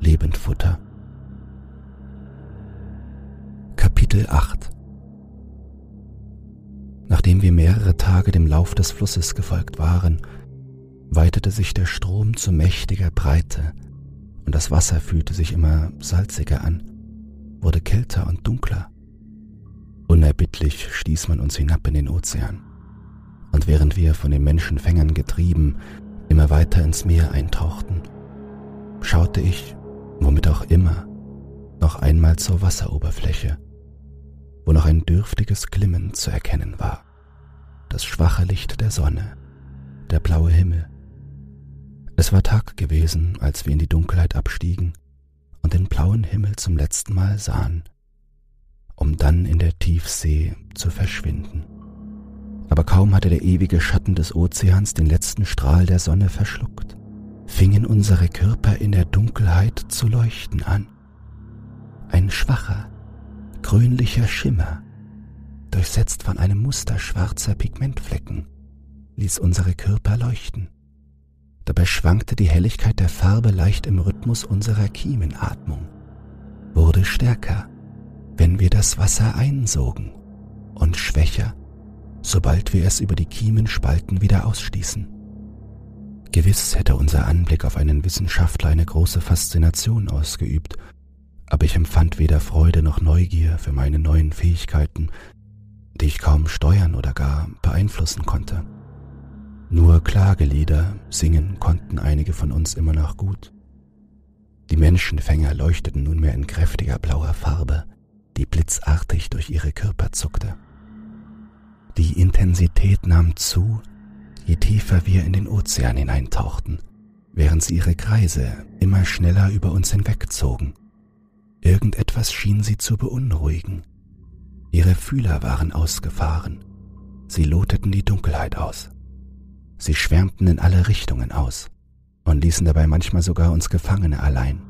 A: Lebendfutter. Kapitel 8 Nachdem wir mehrere Tage dem Lauf des Flusses gefolgt waren, weitete sich der Strom zu mächtiger Breite und das Wasser fühlte sich immer salziger an, wurde kälter und dunkler. Unerbittlich stieß man uns hinab in den Ozean und während wir von den Menschenfängern getrieben immer weiter ins Meer eintauchten, schaute ich, womit auch immer, noch einmal zur Wasseroberfläche, wo noch ein dürftiges Glimmen zu erkennen war, das schwache Licht der Sonne, der blaue Himmel. Es war Tag gewesen, als wir in die Dunkelheit abstiegen und den blauen Himmel zum letzten Mal sahen, um dann in der Tiefsee zu verschwinden aber kaum hatte der ewige Schatten des Ozeans den letzten Strahl der Sonne verschluckt, fingen unsere Körper in der Dunkelheit zu leuchten an. Ein schwacher, grünlicher Schimmer, durchsetzt von einem Muster schwarzer Pigmentflecken, ließ unsere Körper leuchten. Dabei schwankte die Helligkeit der Farbe leicht im Rhythmus unserer Kiemenatmung, wurde stärker, wenn wir das Wasser einsogen, und schwächer, sobald wir es über die Kiemenspalten wieder ausstießen. Gewiss hätte unser Anblick auf einen Wissenschaftler eine große Faszination ausgeübt, aber ich empfand weder Freude noch Neugier für meine neuen Fähigkeiten, die ich kaum steuern oder gar beeinflussen konnte. Nur Klagelieder singen konnten einige von uns immer noch gut. Die Menschenfänger leuchteten nunmehr in kräftiger blauer Farbe, die blitzartig durch ihre Körper zuckte. Die Intensität nahm zu, je tiefer wir in den Ozean hineintauchten, während sie ihre Kreise immer schneller über uns hinwegzogen. Irgendetwas schien sie zu beunruhigen. Ihre Fühler waren ausgefahren. Sie loteten die Dunkelheit aus. Sie schwärmten in alle Richtungen aus und ließen dabei manchmal sogar uns Gefangene allein.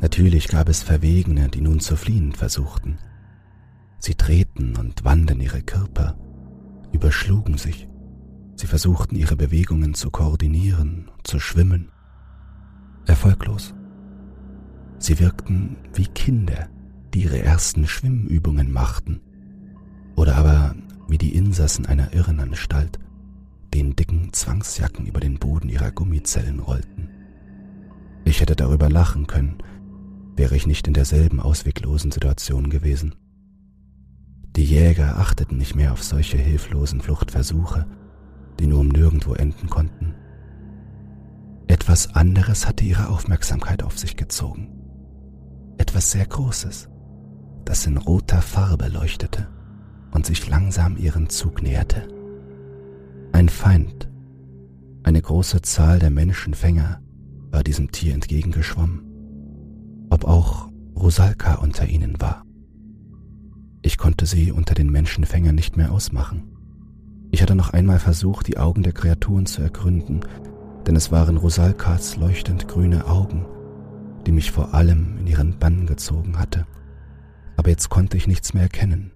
A: Natürlich gab es Verwegene, die nun zu fliehen versuchten. Sie drehten und wandten ihre Körper, überschlugen sich. Sie versuchten ihre Bewegungen zu koordinieren, zu schwimmen. Erfolglos. Sie wirkten wie Kinder, die ihre ersten Schwimmübungen machten. Oder aber wie die Insassen einer Irrenanstalt, die in dicken Zwangsjacken über den Boden ihrer Gummizellen rollten. Ich hätte darüber lachen können, wäre ich nicht in derselben ausweglosen Situation gewesen. Die Jäger achteten nicht mehr auf solche hilflosen Fluchtversuche, die nur um nirgendwo enden konnten. Etwas anderes hatte ihre Aufmerksamkeit auf sich gezogen. Etwas sehr Großes, das in roter Farbe leuchtete und sich langsam ihren Zug näherte. Ein Feind, eine große Zahl der Menschenfänger war diesem Tier entgegengeschwommen, ob auch Rosalka unter ihnen war. Ich konnte sie unter den Menschenfängern nicht mehr ausmachen. Ich hatte noch einmal versucht, die Augen der Kreaturen zu ergründen, denn es waren Rosalkas leuchtend grüne Augen, die mich vor allem in ihren Bann gezogen hatte. Aber jetzt konnte ich nichts mehr erkennen,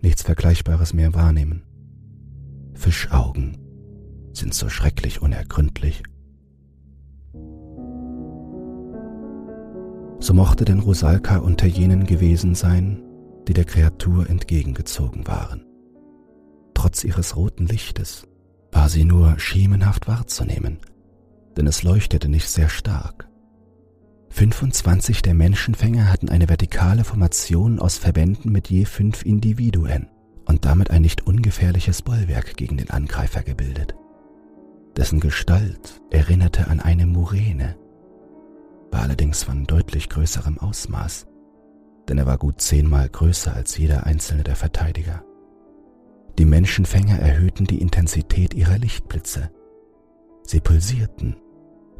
A: nichts Vergleichbares mehr wahrnehmen. Fischaugen sind so schrecklich unergründlich. So mochte denn Rosalka unter jenen gewesen sein, die der Kreatur entgegengezogen waren. Trotz ihres roten Lichtes war sie nur schemenhaft wahrzunehmen, denn es leuchtete nicht sehr stark. 25 der Menschenfänger hatten eine vertikale Formation aus Verbänden mit je fünf Individuen und damit ein nicht ungefährliches Bollwerk gegen den Angreifer gebildet. Dessen Gestalt erinnerte an eine Muräne, war allerdings von deutlich größerem Ausmaß denn er war gut zehnmal größer als jeder einzelne der Verteidiger. Die Menschenfänger erhöhten die Intensität ihrer Lichtblitze. Sie pulsierten,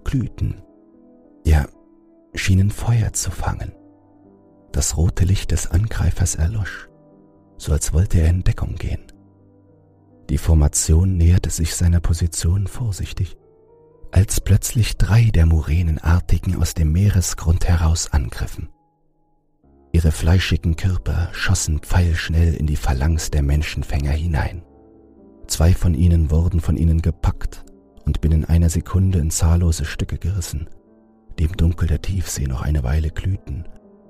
A: glühten, ja, schienen Feuer zu fangen. Das rote Licht des Angreifers erlosch, so als wollte er in Deckung gehen. Die Formation näherte sich seiner Position vorsichtig, als plötzlich drei der Muränenartigen aus dem Meeresgrund heraus angriffen. Ihre fleischigen Körper schossen pfeilschnell in die Phalanx der Menschenfänger hinein. Zwei von ihnen wurden von ihnen gepackt und binnen einer Sekunde in zahllose Stücke gerissen, die im Dunkel der Tiefsee noch eine Weile glühten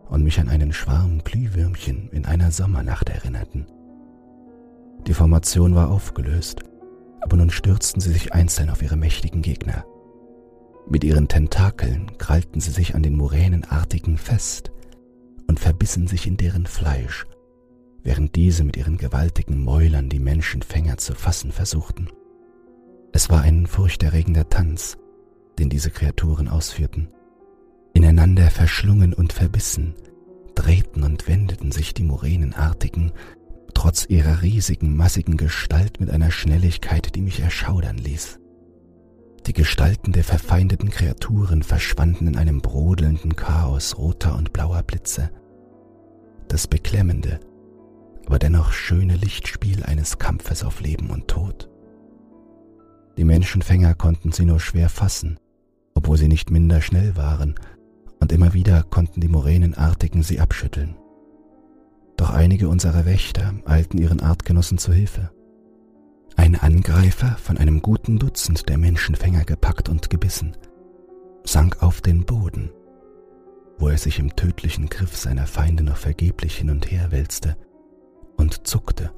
A: und mich an einen Schwarm Glühwürmchen in einer Sommernacht erinnerten. Die Formation war aufgelöst, aber nun stürzten sie sich einzeln auf ihre mächtigen Gegner. Mit ihren Tentakeln krallten sie sich an den Muränenartigen fest und verbissen sich in deren Fleisch, während diese mit ihren gewaltigen Mäulern die Menschenfänger zu fassen versuchten. Es war ein furchterregender Tanz, den diese Kreaturen ausführten. Ineinander verschlungen und verbissen, drehten und wendeten sich die Moränenartigen trotz ihrer riesigen, massigen Gestalt mit einer Schnelligkeit, die mich erschaudern ließ. Die Gestalten der verfeindeten Kreaturen verschwanden in einem brodelnden Chaos roter und blauer Blitze, das beklemmende, aber dennoch schöne Lichtspiel eines Kampfes auf Leben und Tod. Die Menschenfänger konnten sie nur schwer fassen, obwohl sie nicht minder schnell waren, und immer wieder konnten die Moränenartigen sie abschütteln. Doch einige unserer Wächter eilten ihren Artgenossen zu Hilfe. Ein Angreifer, von einem guten Dutzend der Menschenfänger gepackt und gebissen, sank auf den Boden wo er sich im tödlichen Griff seiner Feinde noch vergeblich hin und her wälzte und zuckte,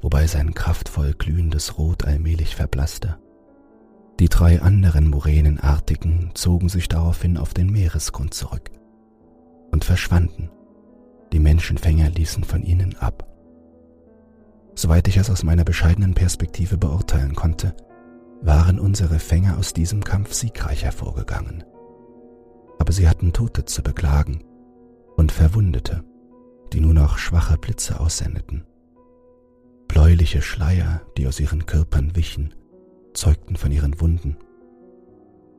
A: wobei sein kraftvoll glühendes Rot allmählich verblasste. Die drei anderen Moränenartigen zogen sich daraufhin auf den Meeresgrund zurück und verschwanden. Die Menschenfänger ließen von ihnen ab. Soweit ich es aus meiner bescheidenen Perspektive beurteilen konnte, waren unsere Fänger aus diesem Kampf siegreich hervorgegangen aber sie hatten Tote zu beklagen und Verwundete, die nur noch schwache Blitze aussendeten. Bläuliche Schleier, die aus ihren Körpern wichen zeugten von ihren Wunden.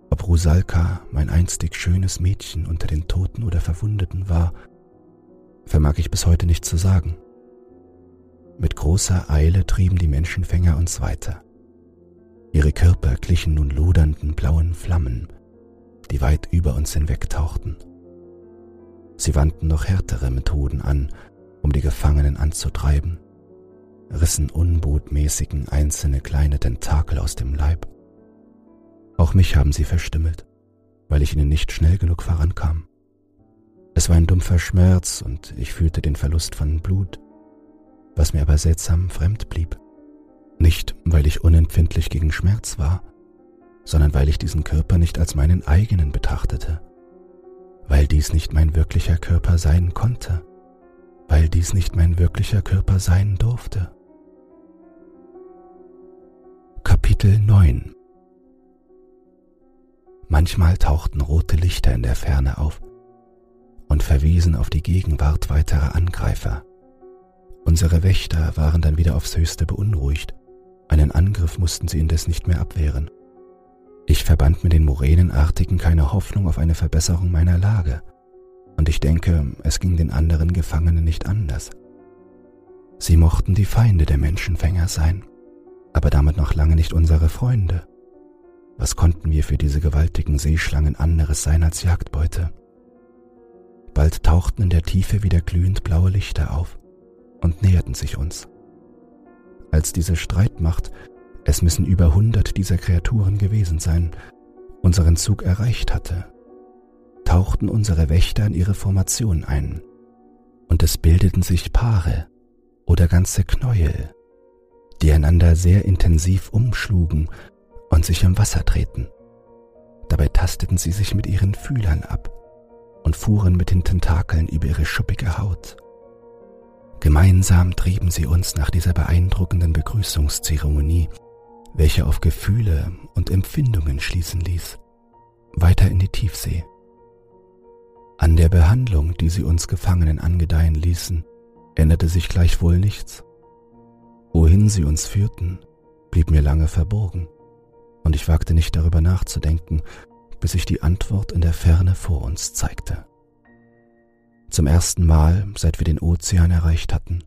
A: Ob Rusalka, mein einstig schönes Mädchen, unter den Toten oder Verwundeten war, vermag ich bis heute nicht zu sagen. Mit großer Eile trieben die Menschenfänger uns weiter. Ihre Körper glichen nun lodernden blauen Flammen, die weit über uns hinwegtauchten. Sie wandten noch härtere Methoden an, um die Gefangenen anzutreiben, rissen unbotmäßigen einzelne kleine Tentakel aus dem Leib. Auch mich haben sie verstümmelt, weil ich ihnen nicht schnell genug vorankam. Es war ein dumpfer Schmerz und ich fühlte den Verlust von Blut, was mir aber seltsam fremd blieb. Nicht, weil ich unempfindlich gegen Schmerz war, sondern weil ich diesen Körper nicht als meinen eigenen betrachtete, weil dies nicht mein wirklicher Körper sein konnte, weil dies nicht mein wirklicher Körper sein durfte. Kapitel 9 Manchmal tauchten rote Lichter in der Ferne auf und verwiesen auf die Gegenwart weiterer Angreifer. Unsere Wächter waren dann wieder aufs höchste beunruhigt. Einen Angriff mussten sie indes nicht mehr abwehren. Ich verband mit den Moränenartigen keine Hoffnung auf eine Verbesserung meiner Lage, und ich denke, es ging den anderen Gefangenen nicht anders. Sie mochten die Feinde der Menschenfänger sein, aber damit noch lange nicht unsere Freunde. Was konnten wir für diese gewaltigen Seeschlangen anderes sein als Jagdbeute? Bald tauchten in der Tiefe wieder glühend blaue Lichter auf und näherten sich uns. Als diese Streitmacht es müssen über hundert dieser Kreaturen gewesen sein, unseren Zug erreicht hatte, tauchten unsere Wächter in ihre Formation ein, und es bildeten sich Paare oder ganze Knäuel, die einander sehr intensiv umschlugen und sich im Wasser drehten. Dabei tasteten sie sich mit ihren Fühlern ab und fuhren mit den Tentakeln über ihre schuppige Haut. Gemeinsam trieben sie uns nach dieser beeindruckenden Begrüßungszeremonie welche auf Gefühle und Empfindungen schließen ließ, weiter in die Tiefsee. An der Behandlung, die sie uns Gefangenen angedeihen ließen, änderte sich gleichwohl nichts. Wohin sie uns führten, blieb mir lange verborgen, und ich wagte nicht darüber nachzudenken, bis sich die Antwort in der Ferne vor uns zeigte. Zum ersten Mal, seit wir den Ozean erreicht hatten,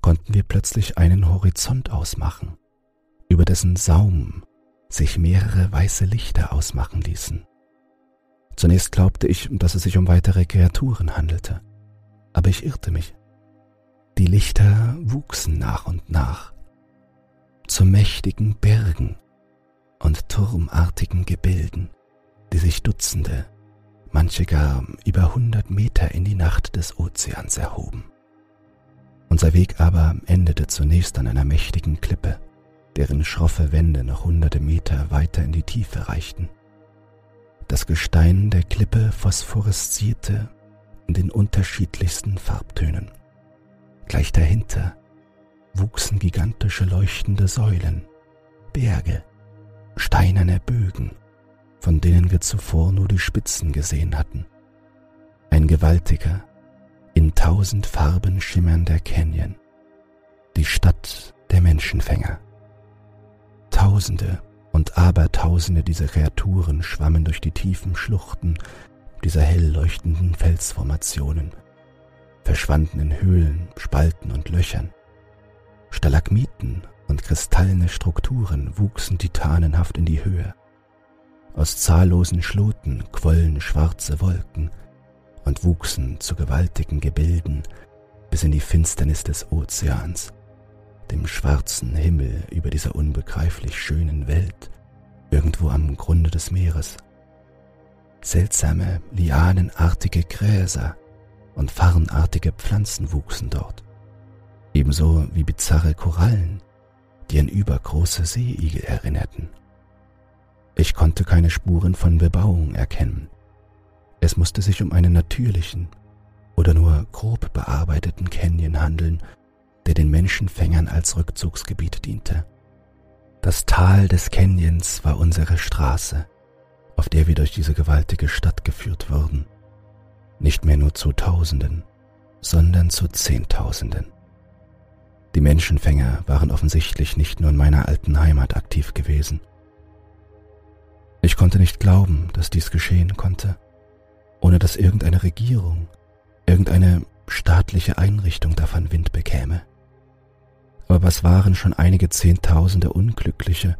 A: konnten wir plötzlich einen Horizont ausmachen über dessen Saum sich mehrere weiße Lichter ausmachen ließen. Zunächst glaubte ich, dass es sich um weitere Kreaturen handelte, aber ich irrte mich. Lichter wuchsen nach und nach zu mächtigen Bergen und turmartigen Gebilden, die sich Dutzende, manche gar über hundert Meter in die Nacht des Ozeans erhoben. Unser Weg aber endete zunächst an einer mächtigen Klippe, deren schroffe Wände noch hunderte Meter weiter in die Tiefe reichten. Das Gestein der Klippe phosphoreszierte in den unterschiedlichsten Farbtönen. Gleich dahinter wuchsen gigantische leuchtende Säulen, Berge, steinerne Bögen, von denen wir zuvor nur die Spitzen gesehen hatten. Ein gewaltiger, in tausend Farben schimmernder Canyon, die Stadt der Menschenfänger. Tausende und Abertausende dieser Kreaturen schwammen durch die tiefen Schluchten dieser hell leuchtenden Felsformationen, verschwanden in Höhlen, Spalten und Löchern. Stalagmiten und kristallene Strukturen wuchsen titanenhaft in die Höhe. Aus zahllosen Schloten quollen schwarze Wolken und wuchsen zu gewaltigen Gebilden bis in die Finsternis des Ozeans dem schwarzen Himmel über dieser unbegreiflich schönen Welt, irgendwo am Grunde des Meeres. Seltsame, lianenartige Gräser und farnartige Pflanzen wuchsen dort, ebenso wie bizarre Korallen, die an übergroße Seeigel erinnerten. Ich konnte keine Spuren von Bebauung erkennen. Es musste sich um einen natürlichen oder nur grob bearbeiteten Canyon handeln, der den Menschenfängern als Rückzugsgebiet diente. Das Tal des Canyons war unsere Straße, auf der wir durch diese gewaltige Stadt geführt wurden. Nicht mehr nur zu Tausenden, sondern zu Zehntausenden. Die Menschenfänger waren offensichtlich nicht nur in meiner alten Heimat aktiv gewesen, Ich konnte nicht glauben, dass dies geschehen konnte, ohne dass irgendeine Regierung, irgendeine staatliche Einrichtung davon Wind bekäme. Aber was waren schon einige Zehntausende Unglückliche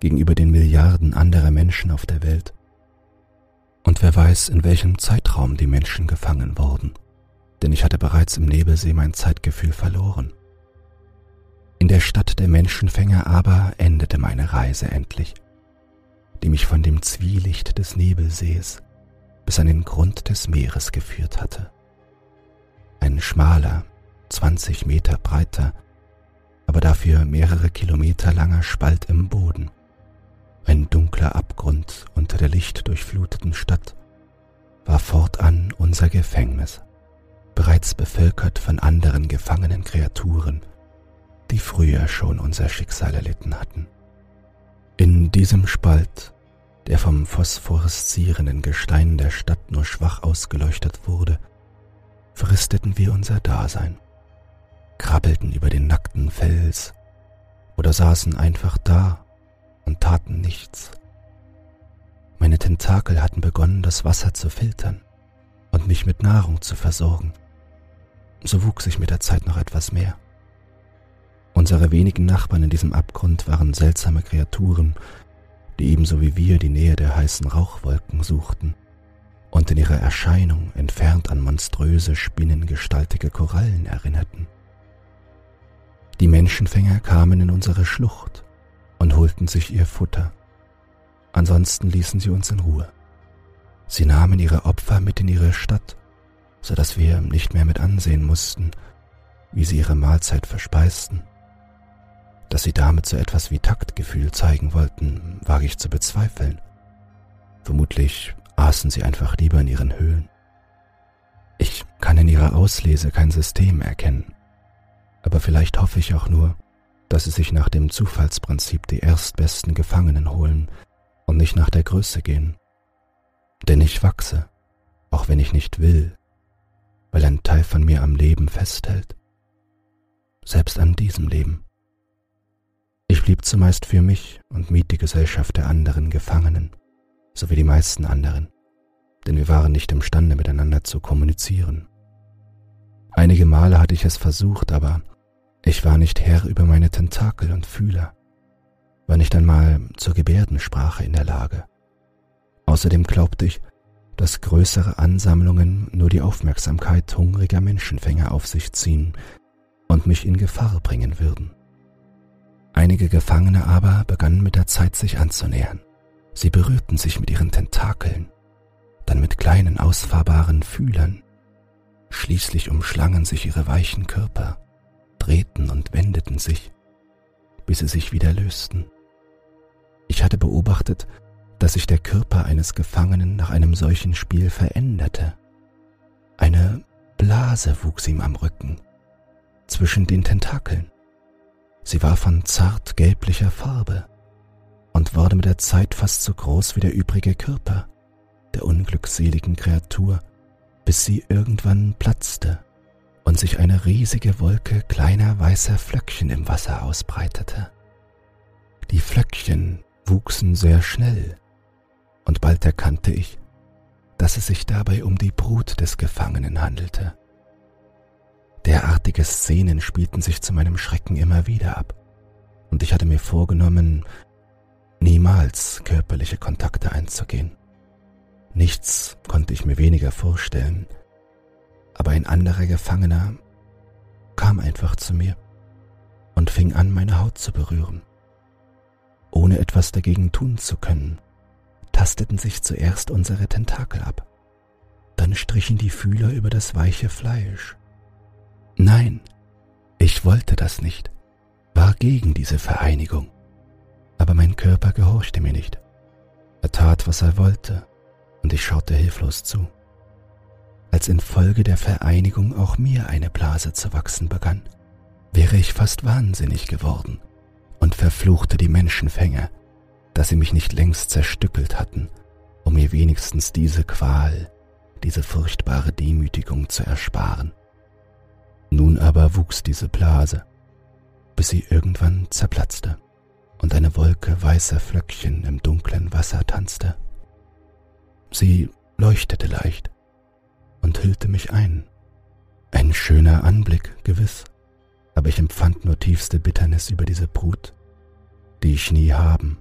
A: gegenüber den Milliarden anderer Menschen auf der Welt? Und wer weiß, in welchem Zeitraum die Menschen gefangen wurden, denn ich hatte bereits im Nebelsee mein Zeitgefühl verloren. In der Stadt der Menschenfänger aber endete meine Reise endlich, die mich von dem Zwielicht des Nebelsees bis an den Grund des Meeres geführt hatte. Ein schmaler, zwanzig Meter breiter, aber dafür mehrere Kilometer langer Spalt im Boden, ein dunkler Abgrund unter der lichtdurchfluteten Stadt, war fortan unser Gefängnis, bereits bevölkert von anderen gefangenen Kreaturen, die früher schon unser Schicksal erlitten hatten. In diesem Spalt, der vom phosphoreszierenden Gestein der Stadt nur schwach ausgeleuchtet wurde, fristeten wir unser Dasein, krabbelten über den nackten Fels oder saßen einfach da und taten nichts. Meine Tentakel hatten begonnen, das Wasser zu filtern und mich mit Nahrung zu versorgen. So wuchs ich mit der Zeit noch etwas mehr. Unsere wenigen Nachbarn in diesem Abgrund waren seltsame Kreaturen, die ebenso wie wir die Nähe der heißen Rauchwolken suchten und in ihrer Erscheinung entfernt an monströse, spinnengestaltige Korallen erinnerten. Die Menschenfänger kamen in unsere Schlucht und holten sich ihr Futter. Ansonsten ließen sie uns in Ruhe. Sie nahmen ihre Opfer mit in ihre Stadt, so dass wir nicht mehr mit ansehen mussten, wie sie ihre Mahlzeit verspeisten. Dass sie damit so etwas wie Taktgefühl zeigen wollten, wage ich zu bezweifeln. Vermutlich aßen sie einfach lieber in ihren Höhlen. Ich kann in ihrer Auslese kein System erkennen, aber vielleicht hoffe ich auch nur, dass sie sich nach dem Zufallsprinzip die erstbesten Gefangenen holen und nicht nach der Größe gehen. Denn ich wachse, auch wenn ich nicht will, weil ein Teil von mir am Leben festhält. Selbst an diesem Leben. Ich blieb zumeist für mich und mied die Gesellschaft der anderen Gefangenen, so wie die meisten anderen, denn wir waren nicht imstande miteinander zu kommunizieren. Einige Male hatte ich es versucht, aber ich war nicht Herr über meine Tentakel und Fühler, war nicht einmal zur Gebärdensprache in der Lage. Außerdem glaubte ich, dass größere Ansammlungen nur die Aufmerksamkeit hungriger Menschenfänger auf sich ziehen und mich in Gefahr bringen würden. Einige Gefangene aber begannen mit der Zeit sich anzunähern. Sie berührten sich mit ihren Tentakeln, dann mit kleinen ausfahrbaren Fühlern. Schließlich umschlangen sich ihre weichen Körper, drehten und wendeten sich, bis sie sich wieder lösten. Ich hatte beobachtet, dass sich der Körper eines Gefangenen nach einem solchen Spiel veränderte. Eine Blase wuchs ihm am Rücken, zwischen den Tentakeln. Sie war von zart gelblicher Farbe und wurde mit der Zeit fast so groß wie der übrige Körper der unglückseligen Kreatur, bis sie irgendwann platzte und sich eine riesige Wolke kleiner weißer Flöckchen im Wasser ausbreitete. Die Flöckchen wuchsen sehr schnell, und bald erkannte ich, dass es sich dabei um die Brut des Gefangenen handelte. Derartige Szenen spielten sich zu meinem Schrecken immer wieder ab, und ich hatte mir vorgenommen, niemals körperliche Kontakte einzugehen. Nichts konnte ich mir weniger vorstellen, aber ein anderer Gefangener kam einfach zu mir und fing an, meine Haut zu berühren. Ohne etwas dagegen tun zu können, tasteten sich zuerst unsere Tentakel ab, dann strichen die Fühler über das weiche Fleisch, Nein, ich wollte das nicht, war gegen diese Vereinigung. Aber mein Körper gehorchte mir nicht. Er tat, was er wollte, und ich schaute hilflos zu. Als infolge der Vereinigung auch mir eine Blase zu wachsen begann, wäre ich fast wahnsinnig geworden und verfluchte die Menschenfänger, dass sie mich nicht längst zerstückelt hatten, um mir wenigstens diese Qual, diese furchtbare Demütigung zu ersparen. Nun aber wuchs diese Blase, bis sie irgendwann zerplatzte. und eine Wolke weißer Flöckchen im dunklen Wasser tanzte. Sie leuchtete leicht und hüllte mich ein. Ein schöner Anblick, gewiss, aber ich empfand nur tiefste Bitternis über diese Brut, die ich nie haben,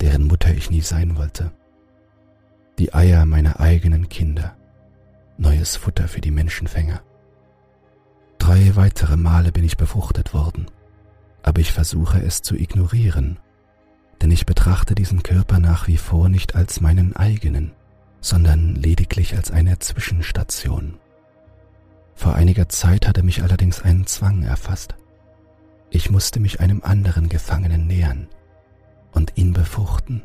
A: deren Mutter ich nie sein wollte. Die Eier meiner eigenen Kinder, neues Futter für die Menschenfänger. Drei weitere Male bin ich befruchtet worden, aber ich versuche es zu ignorieren, denn ich betrachte diesen Körper nach wie vor nicht als meinen eigenen, sondern lediglich als eine Zwischenstation. Vor einiger Zeit hatte mich allerdings ein Zwang erfasst. Ich musste mich einem anderen Gefangenen nähern und ihn befruchten.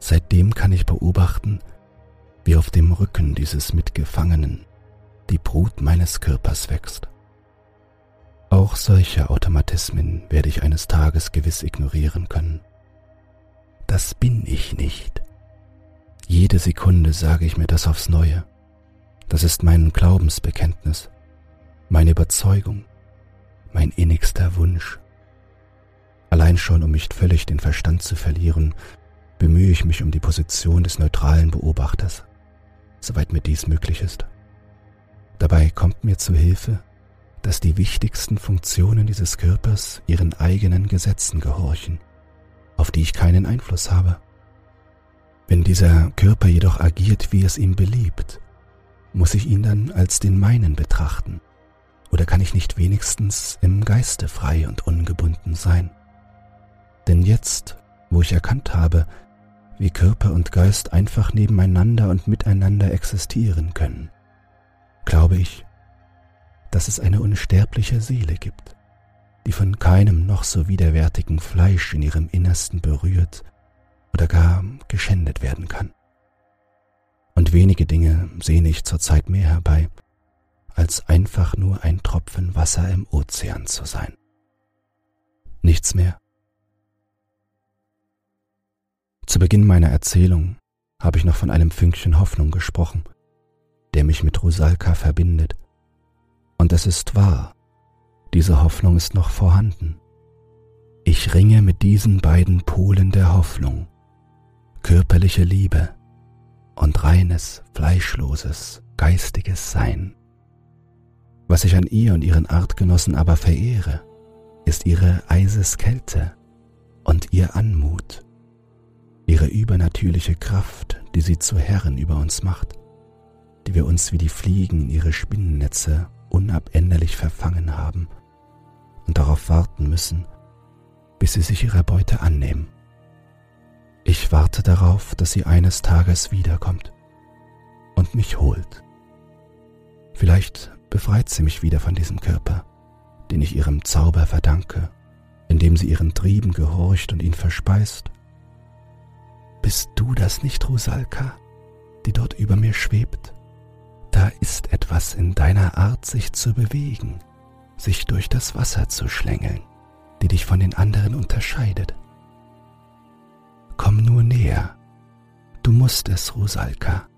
A: Seitdem kann ich beobachten, wie auf dem Rücken dieses Mitgefangenen die Brut meines Körpers wächst. Auch solche Automatismen werde ich eines Tages gewiss ignorieren können. Das bin ich nicht. Jede Sekunde sage ich mir das aufs Neue. Das ist mein Glaubensbekenntnis, meine Überzeugung, mein innigster Wunsch. Allein schon, um nicht völlig den Verstand zu verlieren, bemühe ich mich um die Position des neutralen Beobachters, soweit mir dies möglich ist. Dabei kommt mir zu Hilfe, dass die wichtigsten Funktionen dieses Körpers ihren eigenen Gesetzen gehorchen, auf die ich keinen Einfluss habe. Wenn dieser Körper jedoch agiert, wie es ihm beliebt, muss ich ihn dann als den meinen betrachten? Oder kann ich nicht wenigstens im Geiste frei und ungebunden sein? Denn jetzt, wo ich erkannt habe, wie Körper und Geist einfach nebeneinander und miteinander existieren können, glaube ich, dass es eine unsterbliche Seele gibt, die von keinem noch so widerwärtigen Fleisch in ihrem Innersten berührt oder gar geschändet werden kann und wenige Dinge sehne ich zurzeit mehr herbei, als einfach nur ein Tropfen Wasser im Ozean zu sein. Nichts mehr. Zu Beginn meiner Erzählung habe ich noch von einem Fünkchen Hoffnung gesprochen, der mich mit Rusalka verbindet. Und es ist wahr, diese Hoffnung ist noch vorhanden. Ich ringe mit diesen beiden Polen der Hoffnung, körperliche Liebe und reines, fleischloses, geistiges Sein. Was ich an ihr und ihren Artgenossen aber verehre, ist ihre Eiseskälte und ihr Anmut, ihre übernatürliche Kraft, die sie zu Herren über uns macht, die wir uns wie die Fliegen in ihre Spinnennetze unabänderlich verfangen haben und darauf warten müssen, bis sie sich ihrer Beute annehmen. Ich warte darauf, dass sie eines Tages wiederkommt und mich holt. Vielleicht befreit sie mich wieder von diesem Körper, den ich ihrem Zauber verdanke, indem sie ihren Trieben gehorcht und ihn verspeist. Bist du das nicht, Rusalka, die dort über mir schwebt? Da ist etwas in deiner Art, sich zu bewegen, sich durch das Wasser zu schlängeln, die dich von den anderen unterscheidet. Komm nur näher. Du musst es, Rusalka.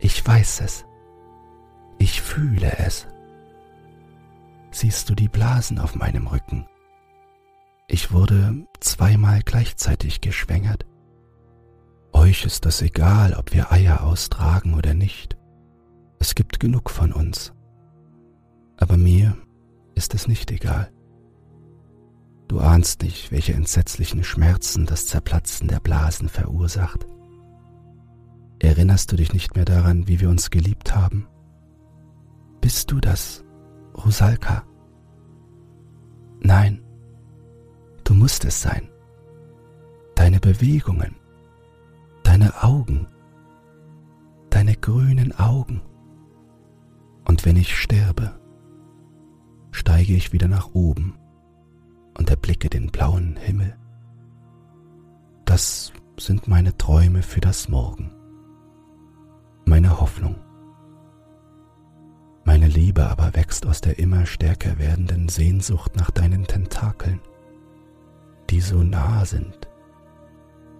A: Ich weiß es. Ich fühle es. Siehst du die Blasen auf meinem Rücken? Ich wurde zweimal gleichzeitig geschwängert. Euch ist das egal, ob wir Eier austragen oder nicht. Es gibt genug von uns. Aber mir ist es nicht egal. Du ahnst nicht, welche entsetzlichen Schmerzen das Zerplatzen der Blasen verursacht. Erinnerst du dich nicht mehr daran, wie wir uns geliebt haben? Bist du das, Rosalka? Nein, du musst es sein. Deine Bewegungen, deine Augen, deine grünen Augen. Und wenn ich sterbe, steige ich wieder nach oben und erblicke den blauen Himmel. Das sind meine Träume für das Morgen, meine Hoffnung. Meine Liebe aber wächst aus der immer stärker werdenden Sehnsucht nach deinen Tentakeln, die so nah sind,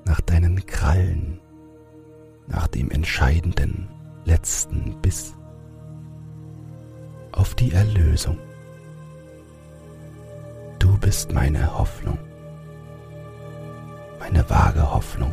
A: nach deinen Krallen, nach dem entscheidenden letzten Biss auf die Erlösung. Bist meine Hoffnung, meine vage Hoffnung.